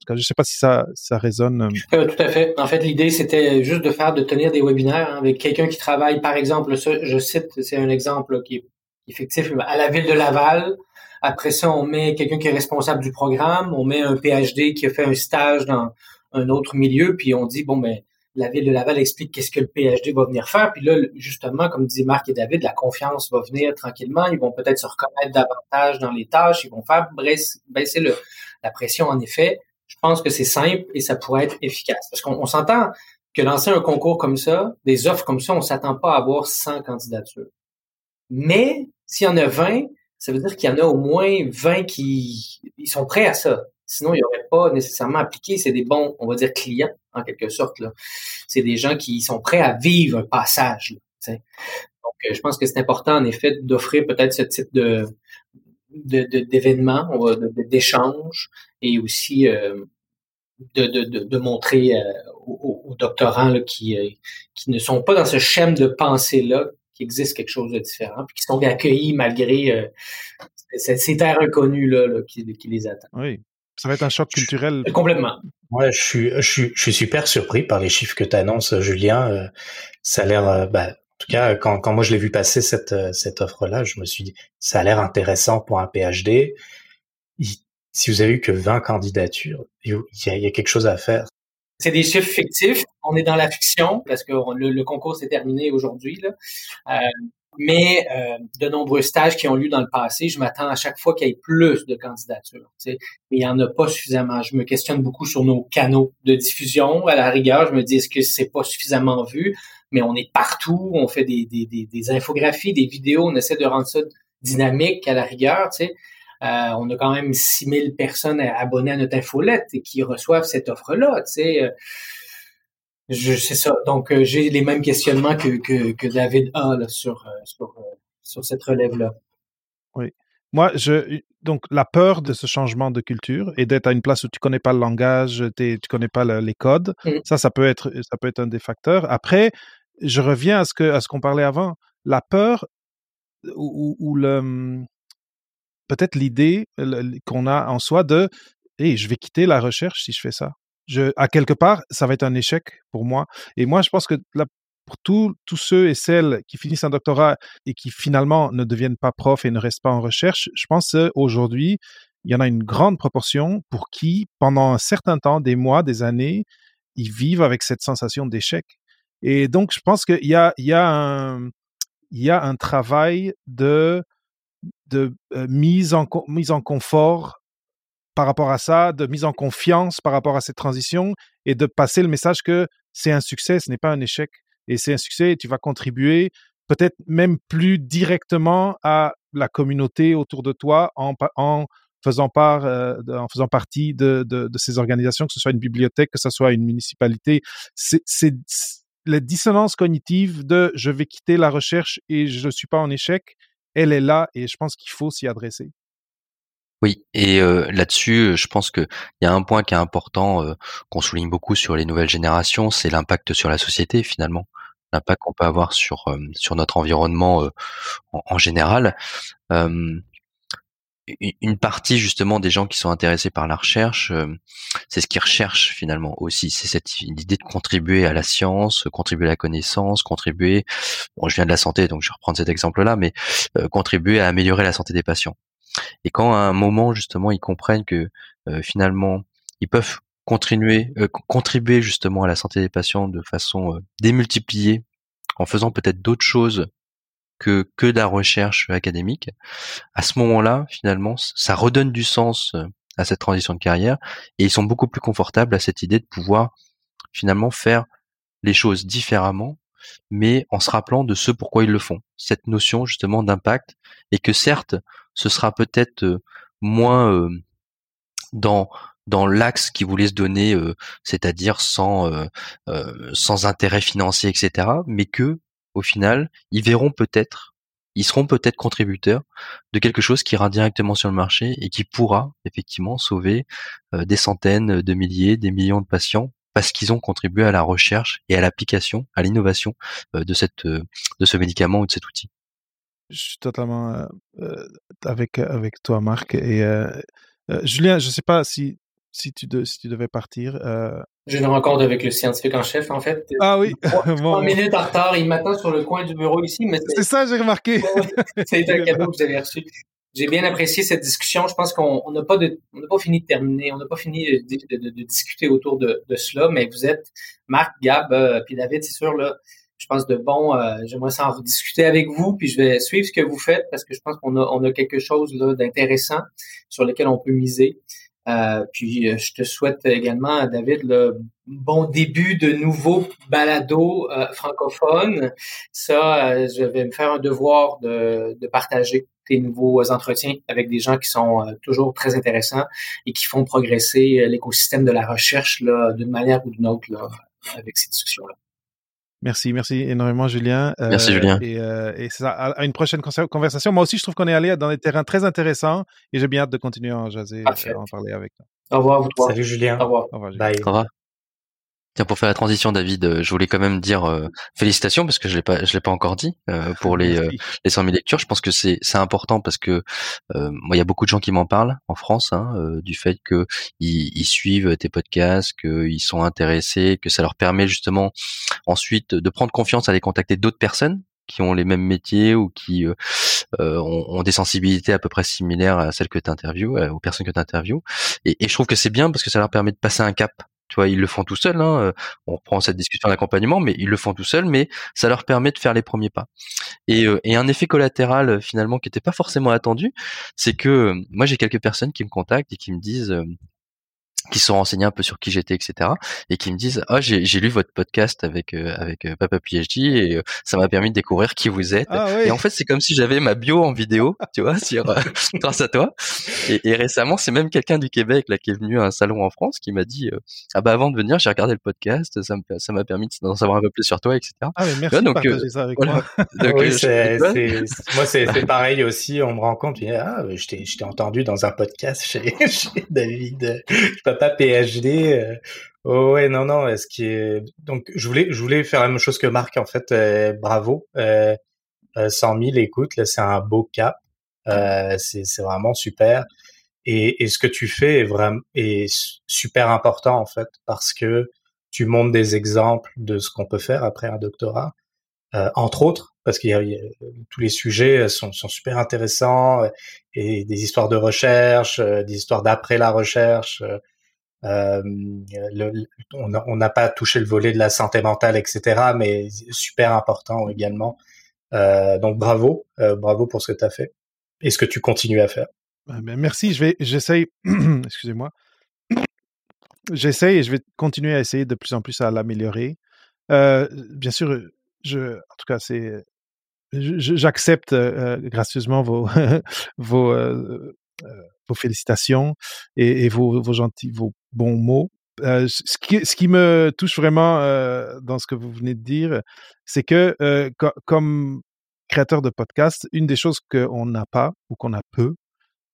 A: je ne sais pas si ça, ça résonne.
E: Euh, tout à fait. En fait, l'idée, c'était juste de faire, de tenir des webinaires hein, avec quelqu'un qui travaille, par exemple, je cite, c'est un exemple qui est effectif, à la ville de Laval. Après ça, on met quelqu'un qui est responsable du programme, on met un PhD qui a fait un stage dans un autre milieu, puis on dit, bon, ben, la ville de Laval explique qu'est-ce que le PhD va venir faire. Puis là, justement, comme disaient Marc et David, la confiance va venir tranquillement. Ils vont peut-être se reconnaître davantage dans les tâches. Ils vont faire baisser le, la pression. En effet, je pense que c'est simple et ça pourrait être efficace. Parce qu'on s'entend que lancer un concours comme ça, des offres comme ça, on s'attend pas à avoir 100 candidatures. Mais s'il y en a 20, ça veut dire qu'il y en a au moins 20 qui sont prêts à ça. Sinon, ils n'auraient pas nécessairement appliqué. C'est des bons, on va dire, clients, en quelque sorte. C'est des gens qui sont prêts à vivre un passage. Donc, euh, je pense que c'est important, en effet, d'offrir peut-être ce type de d'événements, d'échanges et aussi euh, de, de, montrer euh, aux, doctorants qui, qui ne sont pas dans ce schème de pensée-là qu'il existe quelque chose de différent, puis qui sont accueillis malgré ces terres inconnues là, qui, qui, les attendent.
A: Oui, ça va être un choc culturel.
E: Complètement.
D: Ouais, je suis, je suis, je suis super surpris par les chiffres que tu annonces, Julien. Euh, ça a l'air, euh, bah, en tout cas, quand, quand moi je l'ai vu passer cette, euh, cette offre-là, je me suis dit, ça a l'air intéressant pour un PhD. si vous avez eu que 20 candidatures, il y a, il y a quelque chose à faire.
E: C'est des chiffres fictifs. On est dans la fiction parce que le, concours s'est terminé aujourd'hui. Euh, mais euh, de nombreux stages qui ont lieu dans le passé, je m'attends à chaque fois qu'il y ait plus de candidatures. Mais il n'y en a pas suffisamment. Je me questionne beaucoup sur nos canaux de diffusion. À la rigueur, je me dis est-ce que c'est pas suffisamment vu? Mais on est partout, on fait des, des, des, infographies, des vidéos, on essaie de rendre ça dynamique à la rigueur. sais. Euh, on a quand même 6000 personnes abonnées à notre infolette et qui reçoivent cette offre-là. Je sais ça. Donc, euh, j'ai les mêmes questionnements que, que, que David a là, sur, euh, sur, euh, sur cette relève-là.
A: Oui. Moi, je, donc, la peur de ce changement de culture et d'être à une place où tu connais pas le langage, tu connais pas les codes, mmh. ça, ça peut, être, ça peut être un des facteurs. Après, je reviens à ce que à ce qu'on parlait avant. La peur ou, ou le mmh, peut-être l'idée qu'on a en soi de hey, je vais quitter la recherche si je fais ça je, à quelque part, ça va être un échec pour moi. Et moi, je pense que là, pour tous ceux et celles qui finissent un doctorat et qui finalement ne deviennent pas profs et ne restent pas en recherche, je pense qu'aujourd'hui, il y en a une grande proportion pour qui, pendant un certain temps, des mois, des années, ils vivent avec cette sensation d'échec. Et donc, je pense qu'il y a, il y a un, il y a un travail de, de euh, mise, en, mise en confort par rapport à ça, de mise en confiance par rapport à cette transition et de passer le message que c'est un succès, ce n'est pas un échec. Et c'est un succès et tu vas contribuer peut-être même plus directement à la communauté autour de toi en, en faisant part, euh, en faisant partie de, de, de, ces organisations, que ce soit une bibliothèque, que ce soit une municipalité. C'est la dissonance cognitive de je vais quitter la recherche et je ne suis pas en échec, elle est là et je pense qu'il faut s'y adresser.
B: Oui, et là-dessus, je pense qu'il y a un point qui est important, qu'on souligne beaucoup sur les nouvelles générations, c'est l'impact sur la société finalement, l'impact qu'on peut avoir sur sur notre environnement en, général. une partie justement des gens qui sont intéressés par la recherche, c'est ce qu'ils recherchent finalement aussi. C'est cette idée de contribuer à la science, contribuer à la connaissance, contribuer. Bon, je viens de la santé, donc je vais reprendre cet exemple-là, mais contribuer à améliorer la santé des patients. Et quand à un moment justement ils comprennent que euh, finalement ils peuvent continuer, euh, contribuer justement à la santé des patients de façon euh, démultipliée en faisant peut-être d'autres choses que que de la recherche académique, à ce moment-là, finalement, ça redonne du sens à cette transition de carrière et ils sont beaucoup plus confortables à cette idée de pouvoir finalement faire les choses différemment, mais en se rappelant de ce pourquoi ils le font. Cette notion justement d'impact et que certes, ce sera peut-être moins dans dans l'axe qu'ils voulaient se donner, c'est-à-dire sans sans intérêt financier, etc. Mais que au final, ils verront peut-être, ils seront peut-être contributeurs de quelque chose qui ira directement sur le marché et qui pourra effectivement sauver des centaines de milliers, des millions de patients parce qu'ils ont contribué à la recherche et à l'application, à l'innovation de cette de ce médicament ou de cet outil.
A: Je suis totalement avec avec toi, Marc. Et Julien, je ne sais pas si si tu, si tu devais partir. Euh...
E: J'ai une rencontre avec le scientifique en chef, en fait.
A: Ah oui.
E: Trois, minutes en retard. Il m'attend sur le coin du bureau ici. mais
A: C'est ça, j'ai remarqué.
E: c'est un cadeau que vous avez reçu. J'ai bien apprécié cette discussion. Je pense qu'on n'a pas de, on n'a pas fini de terminer. On n'a pas fini de, de, de, discuter autour de, cela, mais vous êtes Marc, Gab, euh, puis David, c'est sûr là. Je pense de bon, euh, j'aimerais s'en rediscuter avec vous, puis je vais suivre ce que vous faites parce que je pense qu'on a, on a quelque chose d'intéressant sur lequel on peut miser. Euh, puis euh, je te souhaite également, David, le bon début de nouveaux balados euh, francophones. Ça, je vais me faire un devoir de, de, partager tes nouveaux entretiens avec des gens qui sont toujours très intéressants et qui font progresser l'écosystème de la recherche d'une manière ou d'une autre là, avec ces discussions-là.
A: Merci, merci énormément, Julien.
B: merci, Julien.
A: Et, et ça, à une prochaine conversation. Moi aussi, je trouve qu'on est allé dans des terrains très intéressants et j'ai bien hâte de continuer à en jaser, à en parler avec toi.
E: Au revoir,
D: Salut, Julien.
E: Au revoir.
A: Au revoir.
D: Bye.
B: Au revoir. Tiens, pour faire la transition, David, euh, je voulais quand même dire euh, félicitations parce que je l'ai pas, je l'ai pas encore dit euh, pour les les 100 000 lectures. Je pense que c'est c'est important parce que moi, il y a beaucoup de gens qui m'en parlent en France hein, du fait que ils, suivent tes podcasts, qu'ils sont intéressés, que ça leur permet justement ensuite de prendre confiance à aller contacter d'autres personnes qui ont les mêmes métiers ou qui euh, ont, ont, des sensibilités à peu près similaires à celles que tu interviews, aux personnes que tu interviews. Et, et, je trouve que c'est bien parce que ça leur permet de passer un cap ils le font tout seuls. Hein. Euh, on reprend cette discussion d'accompagnement, mais ils le font tout seuls. Mais ça leur permet de faire les premiers pas. Et, euh, un effet collatéral euh, finalement qui n'était pas forcément attendu, c'est que moi j'ai quelques personnes qui me contactent et qui me disent qui sont renseignés un peu sur qui j'étais, etc. et qui me disent ah j'ai, j'ai lu votre podcast avec euh, avec euh, Papa PhD et euh, ça m'a permis de découvrir qui vous êtes.
A: Ah, oui.
B: Et en fait c'est comme si j'avais ma bio en vidéo, tu vois, sur grâce à toi. Et, et récemment c'est même quelqu'un du Québec là qui est venu à un salon en France qui m'a dit ah bah avant de venir j'ai regardé le podcast, ça, me, ça m'a permis d'en savoir un peu plus sur toi, etc.
A: Ah mais merci donc, de partager ça avec moi.
D: donc, oui, c'est, c'est, moi c'est, c'est pareil aussi. On me rend compte, ah je t'ai, je t'ai entendu dans un podcast chez, chez David pas PhD. Euh, oh ouais, non, non. Ce qui est donc, je voulais, je voulais faire la même chose que Marc en fait. Euh, bravo, euh, 100 000 écoutes, là, c'est un beau cap. Euh, c'est, vraiment super. Et, et, ce que tu fais est vraiment est super important en fait parce que tu montres des exemples de ce qu'on peut faire après un doctorat, euh, entre autres, parce qu'il y a, tous les sujets sont, sont, super intéressants et des histoires de recherche, des histoires d'après la recherche. Euh, on n'a pas touché le volet de la santé mentale, etc., mais super important également. Euh, donc bravo, euh, bravo pour ce que tu as fait et ce que tu continues à faire.
A: Ben, merci, je j'essaye, excusez-moi, j'essaye et je vais continuer à essayer de plus en plus à l'améliorer. bien sûr, en tout cas, c'est, j'accepte gracieusement vos, vos vos félicitations et, vos, gentils, vos bons mots. Euh, ce, qui, me touche vraiment euh, dans ce que vous venez de dire, c'est que euh, co comme créateur de podcast, une des choses qu'on n'a pas ou qu'on a peu,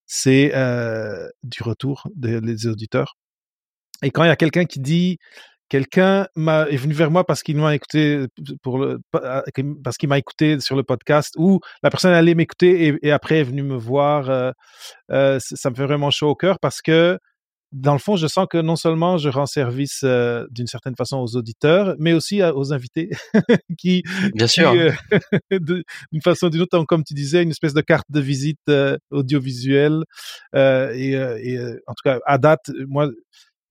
A: c'est euh, du retour des auditeurs. Et quand il y a quelqu'un qui dit quelqu'un est venu vers moi parce qu'il m'a écouté pour le parce qu'il m'a écouté sur le podcast ou la personne allait m'écouter et, et, après est venue me voir euh, euh, ça me fait vraiment chaud au cœur parce que dans le fond je sens que non seulement je rends service euh, d'une certaine façon aux auditeurs mais aussi à, aux invités qui
B: bien sûr.
A: d'une façon ou d'une autre comme tu disais une espèce de carte de visite euh, audiovisuelle euh, et, et en tout cas à date moi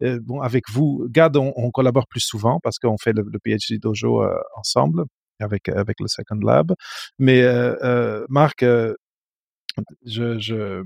A: euh, bon, avec vous, Gad, on, collabore plus souvent parce qu'on fait le, PhD Dojo euh, ensemble. avec avec le Second Lab. Mais Marc, je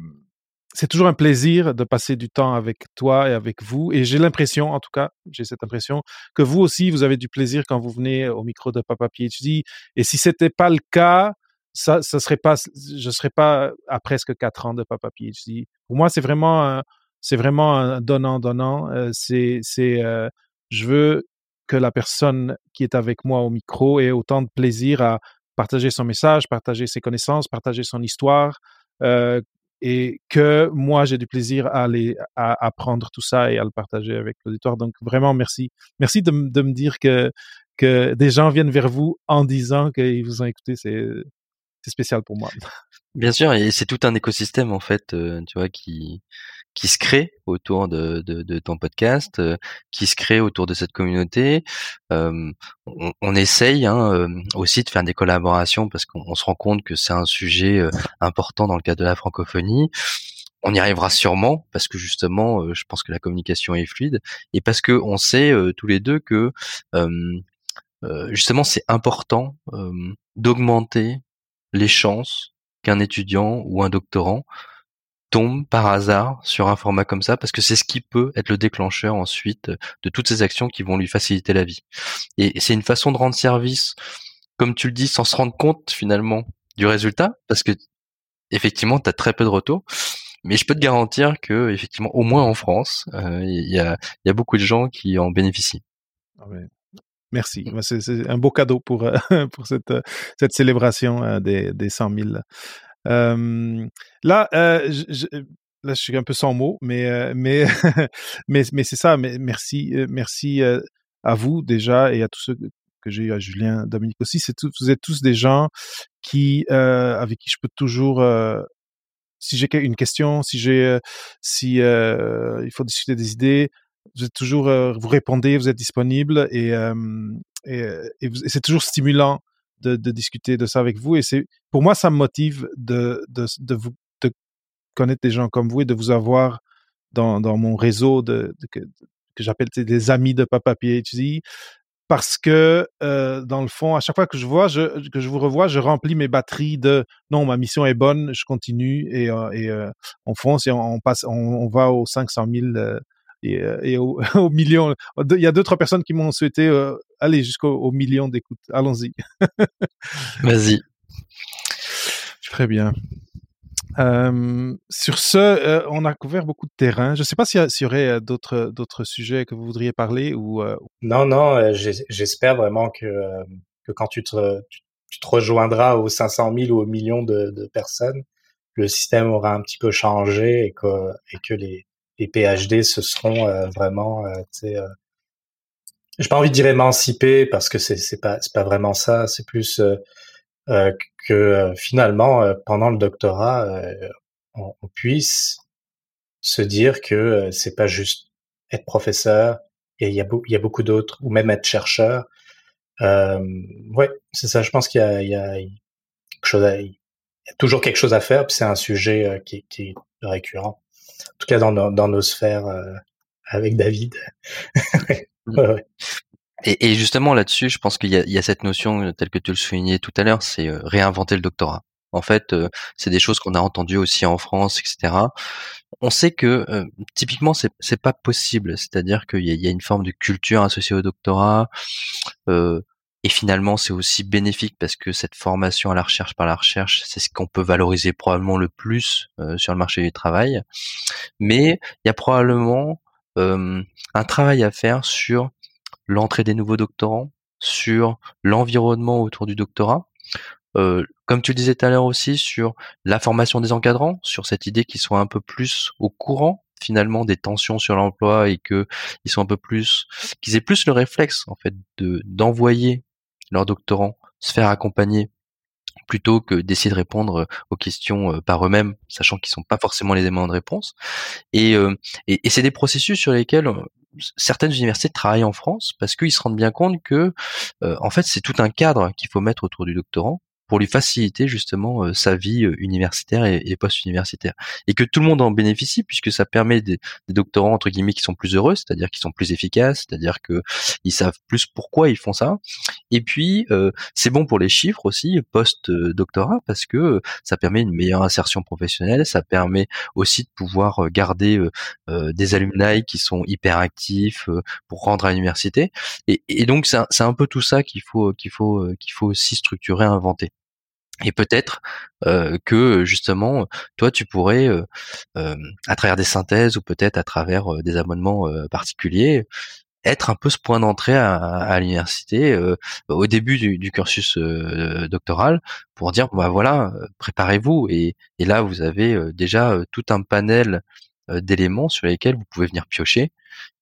A: c'est toujours un plaisir de passer du temps avec toi et avec vous. Et j'ai l'impression, en tout cas, j'ai cette impression que vous aussi, vous avez du plaisir quand vous venez au micro de Papa PhD. Et si c'était pas le cas, ça, ça serait pas, je serais pas à presque quatre ans de Papa PhD. Pour moi, c'est vraiment, c'est vraiment un donnant donnant. Euh, c'est, c'est, euh, je veux que la personne qui est avec moi au micro ait autant de plaisir à partager son message, partager ses connaissances, partager son histoire, euh, et que moi j'ai du plaisir à aller à apprendre tout ça et à le partager avec l'auditoire. Donc vraiment merci, merci de, de, me dire que que des gens viennent vers vous en disant qu'ils vous ont écouté, c'est c'est spécial pour moi.
B: Bien sûr, et c'est tout un écosystème en fait, euh, tu vois, qui qui se crée autour de, de, de ton podcast, euh, qui se crée autour de cette communauté. Euh, on, on, essaye hein, euh, aussi de faire des collaborations parce qu'on se rend compte que c'est un sujet important dans le cadre de la francophonie. On y arrivera sûrement parce que justement, je pense que la communication est fluide et parce que on sait tous les deux que justement c'est important d'augmenter les chances qu'un étudiant ou un doctorant tombe par hasard sur un format comme ça parce que c'est ce qui peut être le déclencheur ensuite de toutes ces actions qui vont lui faciliter la vie. Et c'est une façon de rendre service, comme tu le dis, sans se rendre compte finalement du résultat parce que effectivement, tu as très peu de retours. Mais je peux te garantir que, effectivement, au moins en France, euh, il y, a, beaucoup de gens qui en bénéficient.
A: Ah Merci. C'est un beau cadeau pour, pour cette, cette célébration des, des 100 000 là, je, là, je suis un peu sans mots, mais mais mais mais c'est ça. Mais merci, merci à vous déjà et à tous ceux que j'ai eu, à Julien, Dominique aussi. Vous êtes tous des gens qui avec qui je peux toujours si j'ai une question, si j'ai, si il faut discuter des idées, vous êtes toujours, vous répondez, vous êtes disponible et, et c'est toujours stimulant de, discuter de ça avec vous. Et c'est pour moi, ça me motive de, de, de vous connaître des gens comme vous et de vous avoir dans, dans mon réseau de, que, j'appelle des amis de Papa PhD. Parce que euh, dans le fond, à chaque fois que je vois, que je vous revois, je remplis mes batteries de non, ma mission est bonne, je continue et, euh, et euh, on fonce et on passe, on, on, va aux 500 000 et, euh, et au, au, million. Il y a d'autres personnes qui m'ont souhaité euh, aller jusqu'au million d'écoutes. Allons-y.
B: Vas-y.
A: Très bien. Euh, sur ce, euh, on a couvert beaucoup de terrain. Je ne sais pas s'il y, y, aurait d'autres d'autres sujets que vous voudriez parler ou. Euh...
D: Non, non. J'espère vraiment que que quand tu te tu te rejoindras aux 500 000 ou aux millions de, de, personnes, le système aura un petit peu changé et que et que les les PhD ce seront euh, vraiment, euh, tu euh, j'ai pas envie de dire émancipés parce que c'est c'est pas c'est pas vraiment ça. C'est plus que finalement pendant le doctorat, on, on, puisse se dire que c'est pas juste être professeur. Il y a, il y a beaucoup d'autres, ou même être chercheur. Euh, ouais, c'est ça. Je pense qu'il y a, il y a quelque chose à, il y a toujours quelque chose à faire. C'est un sujet qui, qui est récurrent en tout cas dans nos, dans nos sphères euh, avec David. ouais,
B: mmh. ouais. Et, et, justement là-dessus, je pense qu'il y, y, a cette notion euh, telle que tu le soulignais tout à l'heure, c'est euh, réinventer le doctorat. En fait, c'est des choses qu'on a entendues aussi en France, etc. On sait que euh, typiquement c'est c'est pas possible, c'est-à-dire qu'il y, y, a une forme de culture associée au doctorat. Euh, et finalement, c'est aussi bénéfique parce que cette formation à la recherche par la recherche, c'est ce qu'on peut valoriser probablement le plus euh, sur le marché du travail. Mais il y a probablement euh, un travail à faire sur l'entrée des nouveaux doctorants, sur l'environnement autour du doctorat. Euh, comme tu le disais tout à l'heure aussi, sur la formation des encadrants, sur cette idée qu'ils soient un peu plus au courant finalement des tensions sur l'emploi et que ils un peu plus qu'ils aient plus le réflexe en fait de d'envoyer leurs doctorants se faire accompagner plutôt que d'essayer de répondre euh, aux questions euh, par eux-mêmes, sachant qu'ils sont pas forcément les éléments de réponse. Et, euh, et c'est des processus sur lesquels certaines universités travaillent en France parce qu'ils se rendent bien compte que, en fait, c'est tout un cadre qu'il faut mettre autour du doctorant pour lui faciliter justement sa vie universitaire et, post-universitaire et que tout le monde en bénéficie puisque ça permet des, des doctorants entre guillemets qui sont plus heureux, c'est-à-dire qui sont plus efficaces, c'est-à-dire que ils savent plus pourquoi ils font ça. Et puis c'est bon pour les chiffres aussi post-doctorat parce que ça permet une meilleure insertion professionnelle, ça permet aussi de pouvoir garder des alumni qui sont hyper actifs pour rendre à l'université. Et, et donc c'est un, peu tout ça qu'il faut qu'il faut qu'il faut aussi structurer, inventer. Et peut-être que justement, toi, tu pourrais, à travers des synthèses ou peut-être à travers des abonnements particuliers, être un peu ce point d'entrée à, l'université au début du, cursus doctoral pour dire, bah voilà, préparez-vous. Et, et, là, vous avez déjà tout un panel d'éléments sur lesquels vous pouvez venir piocher.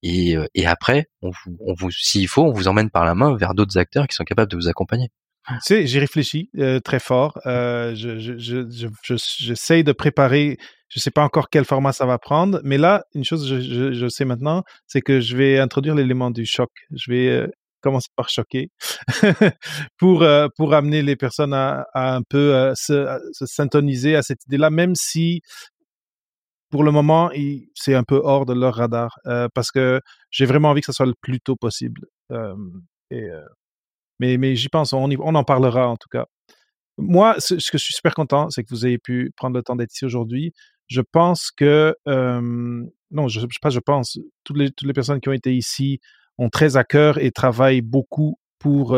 B: Et, après, on vous, s'il faut, on vous emmène par la main vers d'autres acteurs qui sont capables de vous accompagner.
A: Tu sais, j'y réfléchis euh, très fort. Euh, je, je, je, j'essaie de préparer. Je sais pas encore quel format ça va prendre, mais là, une chose je, je, sais maintenant, c'est que je vais introduire l'élément du choc. Je vais euh, commencer par choquer pour euh, pour amener les personnes à, à un peu euh, se, se syntoniser à cette idée-là, même si pour le moment, c'est un peu hors de leur radar, parce que j'ai vraiment envie que ça soit le plus tôt possible. et mais, mais j'y pense, on, on en parlera en tout cas. Moi, ce, que je suis super content, c'est que vous ayez pu prendre le temps d'être ici aujourd'hui. Je pense que, non, je, sais pas, je pense, toutes les, toutes les personnes qui ont été ici ont très à cœur et travaillent beaucoup pour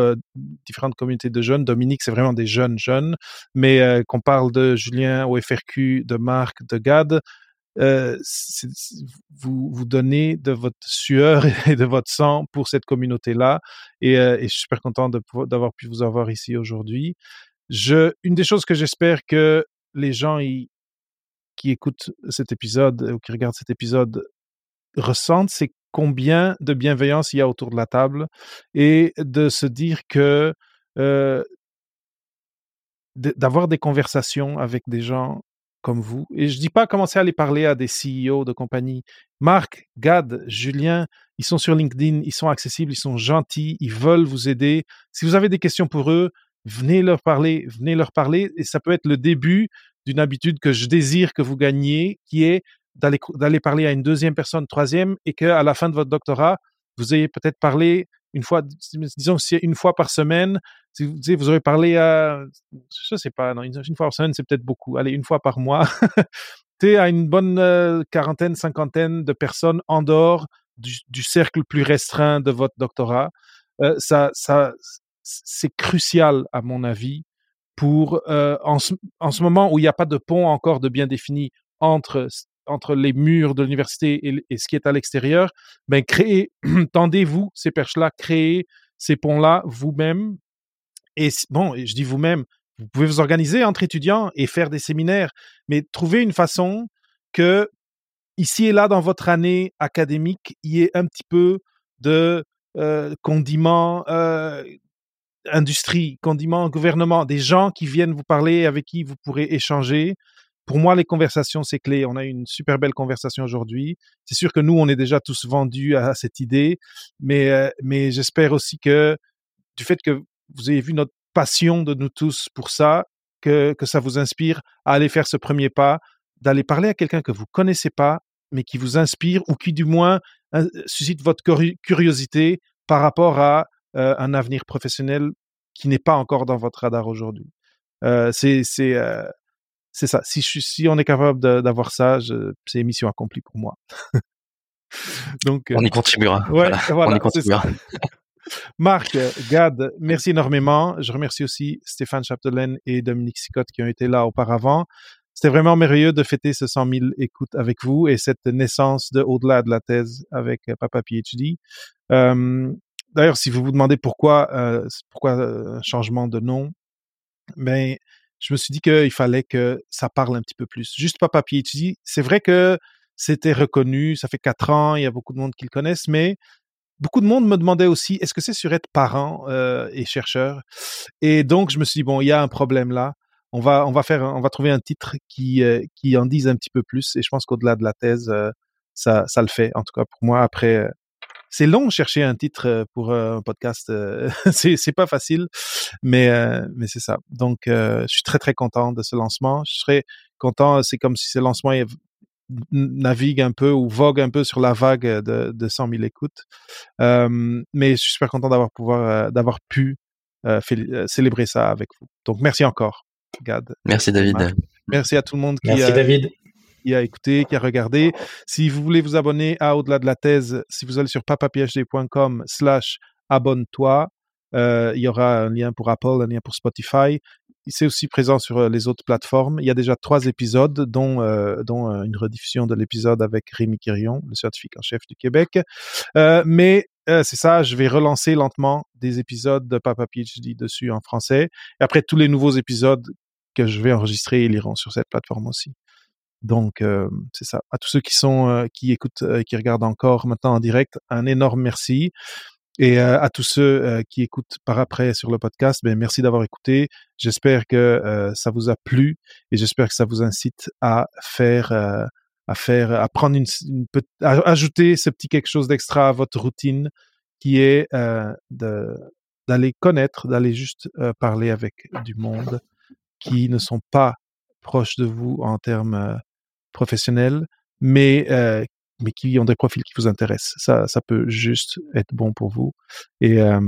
A: différentes communautés de jeunes. Dominique, c'est vraiment des jeunes jeunes, mais qu'on parle de Julien au FRQ, de Marc, de Gad, euh, vous vous donnez de votre sueur et de votre sang pour cette communauté-là. Et, euh, et, je suis super content d'avoir pu vous avoir ici aujourd'hui. Une des choses que j'espère que les gens qui écoutent cet épisode ou qui regardent cet épisode ressentent, c'est combien de bienveillance il y a autour de la table et de se dire que euh, d'avoir des conversations avec des gens comme vous. Et je dis pas commencer à aller parler à des CEO de compagnie. Marc, Gad, Julien, ils sont sur LinkedIn, ils sont accessibles, ils sont gentils, ils veulent vous aider. Si vous avez des questions pour eux, venez leur parler, venez leur parler. Et ça peut être le début d'une habitude que je désire que vous gagniez, qui est d'aller, d'aller parler à une deuxième personne, troisième, et qu'à la fin de votre doctorat, vous ayez peut-être parlé une fois, disons, une fois par semaine, si vous, vous aurez parlé à, je sais pas, non, une, fois par semaine, c'est peut-être beaucoup. Allez, une fois par mois, tu à une bonne euh, quarantaine, cinquantaine de personnes en dehors du, cercle plus restreint de votre doctorat. Euh, ça, ça, c'est crucial à mon avis pour euh, en, ce, en ce moment où il n'y a pas de pont encore de bien défini entre entre les murs de l'université et, ce qui est à l'extérieur, ben créez, tendez-vous ces perches-là, créez ces ponts-là vous-même. Et bon, je dis vous-même, vous pouvez vous organiser entre étudiants et faire des séminaires, mais trouvez une façon que ici et là dans votre année académique, il y ait un petit peu de euh, condiments euh, industrie, condiments gouvernement, des gens qui viennent vous parler, avec qui vous pourrez échanger, pour moi, les conversations, c'est clé. On a eu une super belle conversation aujourd'hui. C'est sûr que nous, on est déjà tous vendus à cette idée, mais, euh, mais j'espère aussi que du fait que vous avez vu notre passion de nous tous pour ça, que, que ça vous inspire à aller faire ce premier pas, d'aller parler à quelqu'un que vous connaissez pas, mais qui vous inspire ou qui du moins euh, suscite votre curiosité par rapport à euh, un avenir professionnel qui n'est pas encore dans votre radar aujourd'hui. Euh, c'est c'est ça. Si, si on est capable d'avoir ça, c'est mission accomplie pour moi.
B: Donc, on y contribuera.
A: Ouais, voilà, on y contribuera. Marc, Gad, merci énormément. Je remercie aussi Stéphane Chapdelaine et Dominique Sicotte qui ont été là auparavant. C'était vraiment merveilleux de fêter ce 100 000 écoutes avec vous et cette naissance de au-delà de la thèse avec Papa PhD. Euh, D'ailleurs, si vous vous demandez pourquoi, euh, pourquoi un changement de nom, ben, je me suis dit qu'il fallait que ça parle un petit peu plus. Juste Papa PhD, c'est vrai que c'était reconnu, ça fait quatre ans, il y a beaucoup de monde qui le connaissent, mais beaucoup de monde me demandait aussi, est-ce que c'est sur être parent euh, et chercheur? Et donc, je me suis dit, bon, il y a un problème là. On va, on va faire, on va trouver un titre qui, euh, qui en dise un petit peu plus. Et je pense qu'au-delà de la thèse, euh, ça, ça le fait. En tout cas, pour moi, après, c'est long chercher un titre pour un podcast. c'est c'est pas facile, mais mais c'est ça. Donc je suis très très content de ce lancement. Je serais content. C'est comme si ce lancement navigue un peu ou vogue un peu sur la vague de, de 100 000 écoutes. mais je suis super content d'avoir pouvoir d'avoir pu célébrer ça avec vous. Donc merci encore, Gad.
B: Merci David.
A: Merci à tout le monde
D: qui, merci, David.
A: Qui a écouté, qui a regardé. Si vous voulez vous abonner à Au-delà de la thèse, si vous allez sur papaphd.com slash abonne-toi, il y aura un lien pour Apple, un lien pour Spotify c'est aussi présent sur euh, les autres plateformes. Il y a déjà trois épisodes, dont, euh, dont euh, une rediffusion de l'épisode avec Rémi Quirion, le scientifique en chef du Québec. mais c'est ça, je vais relancer lentement des épisodes de Papa PhD dessus en français. Et après, tous les nouveaux épisodes que je vais enregistrer, ils iront sur cette plateforme aussi. Donc, c'est ça. À tous ceux qui sont, qui écoutent, qui regardent encore maintenant en direct, un énorme merci. Et euh, à tous ceux euh, qui écoutent par après sur le podcast, ben merci d'avoir écouté. J'espère que euh, ça vous a plu et j'espère que ça vous incite à faire, à faire, à prendre une, une à ajouter ce petit quelque chose d'extra à votre routine, qui est d'aller connaître, d'aller juste parler avec du monde qui ne sont pas proches de vous en termes professionnels, mais mais qui ont des profils qui vous intéressent. Ça, ça peut juste être bon pour vous et, euh,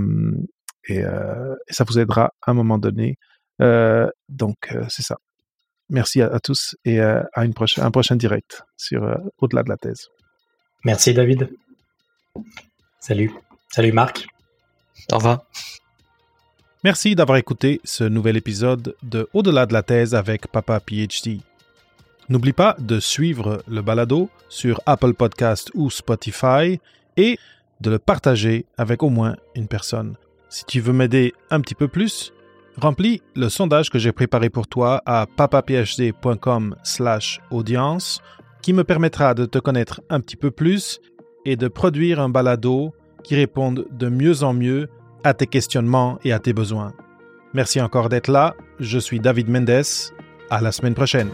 A: et, euh, et ça vous aidera à un moment donné. Euh, donc, c'est ça. Merci à, tous et à une prochaine, un prochain direct sur Au-delà de la thèse.
D: Merci David. Salut. Salut Marc.
B: Au revoir.
A: Merci d'avoir écouté ce nouvel épisode de Au-delà de la thèse avec Papa PhD. N'oublie pas de suivre le balado sur Apple Podcast ou Spotify et de le partager avec au moins une personne. Si tu veux m'aider un petit peu plus, remplis le sondage que j'ai préparé pour toi à papaphd.com/audience qui me permettra de te connaître un petit peu plus et de produire un balado qui réponde de mieux en mieux à tes questionnements et à tes besoins. Merci encore d'être là. Je suis David Mendes. À la semaine prochaine.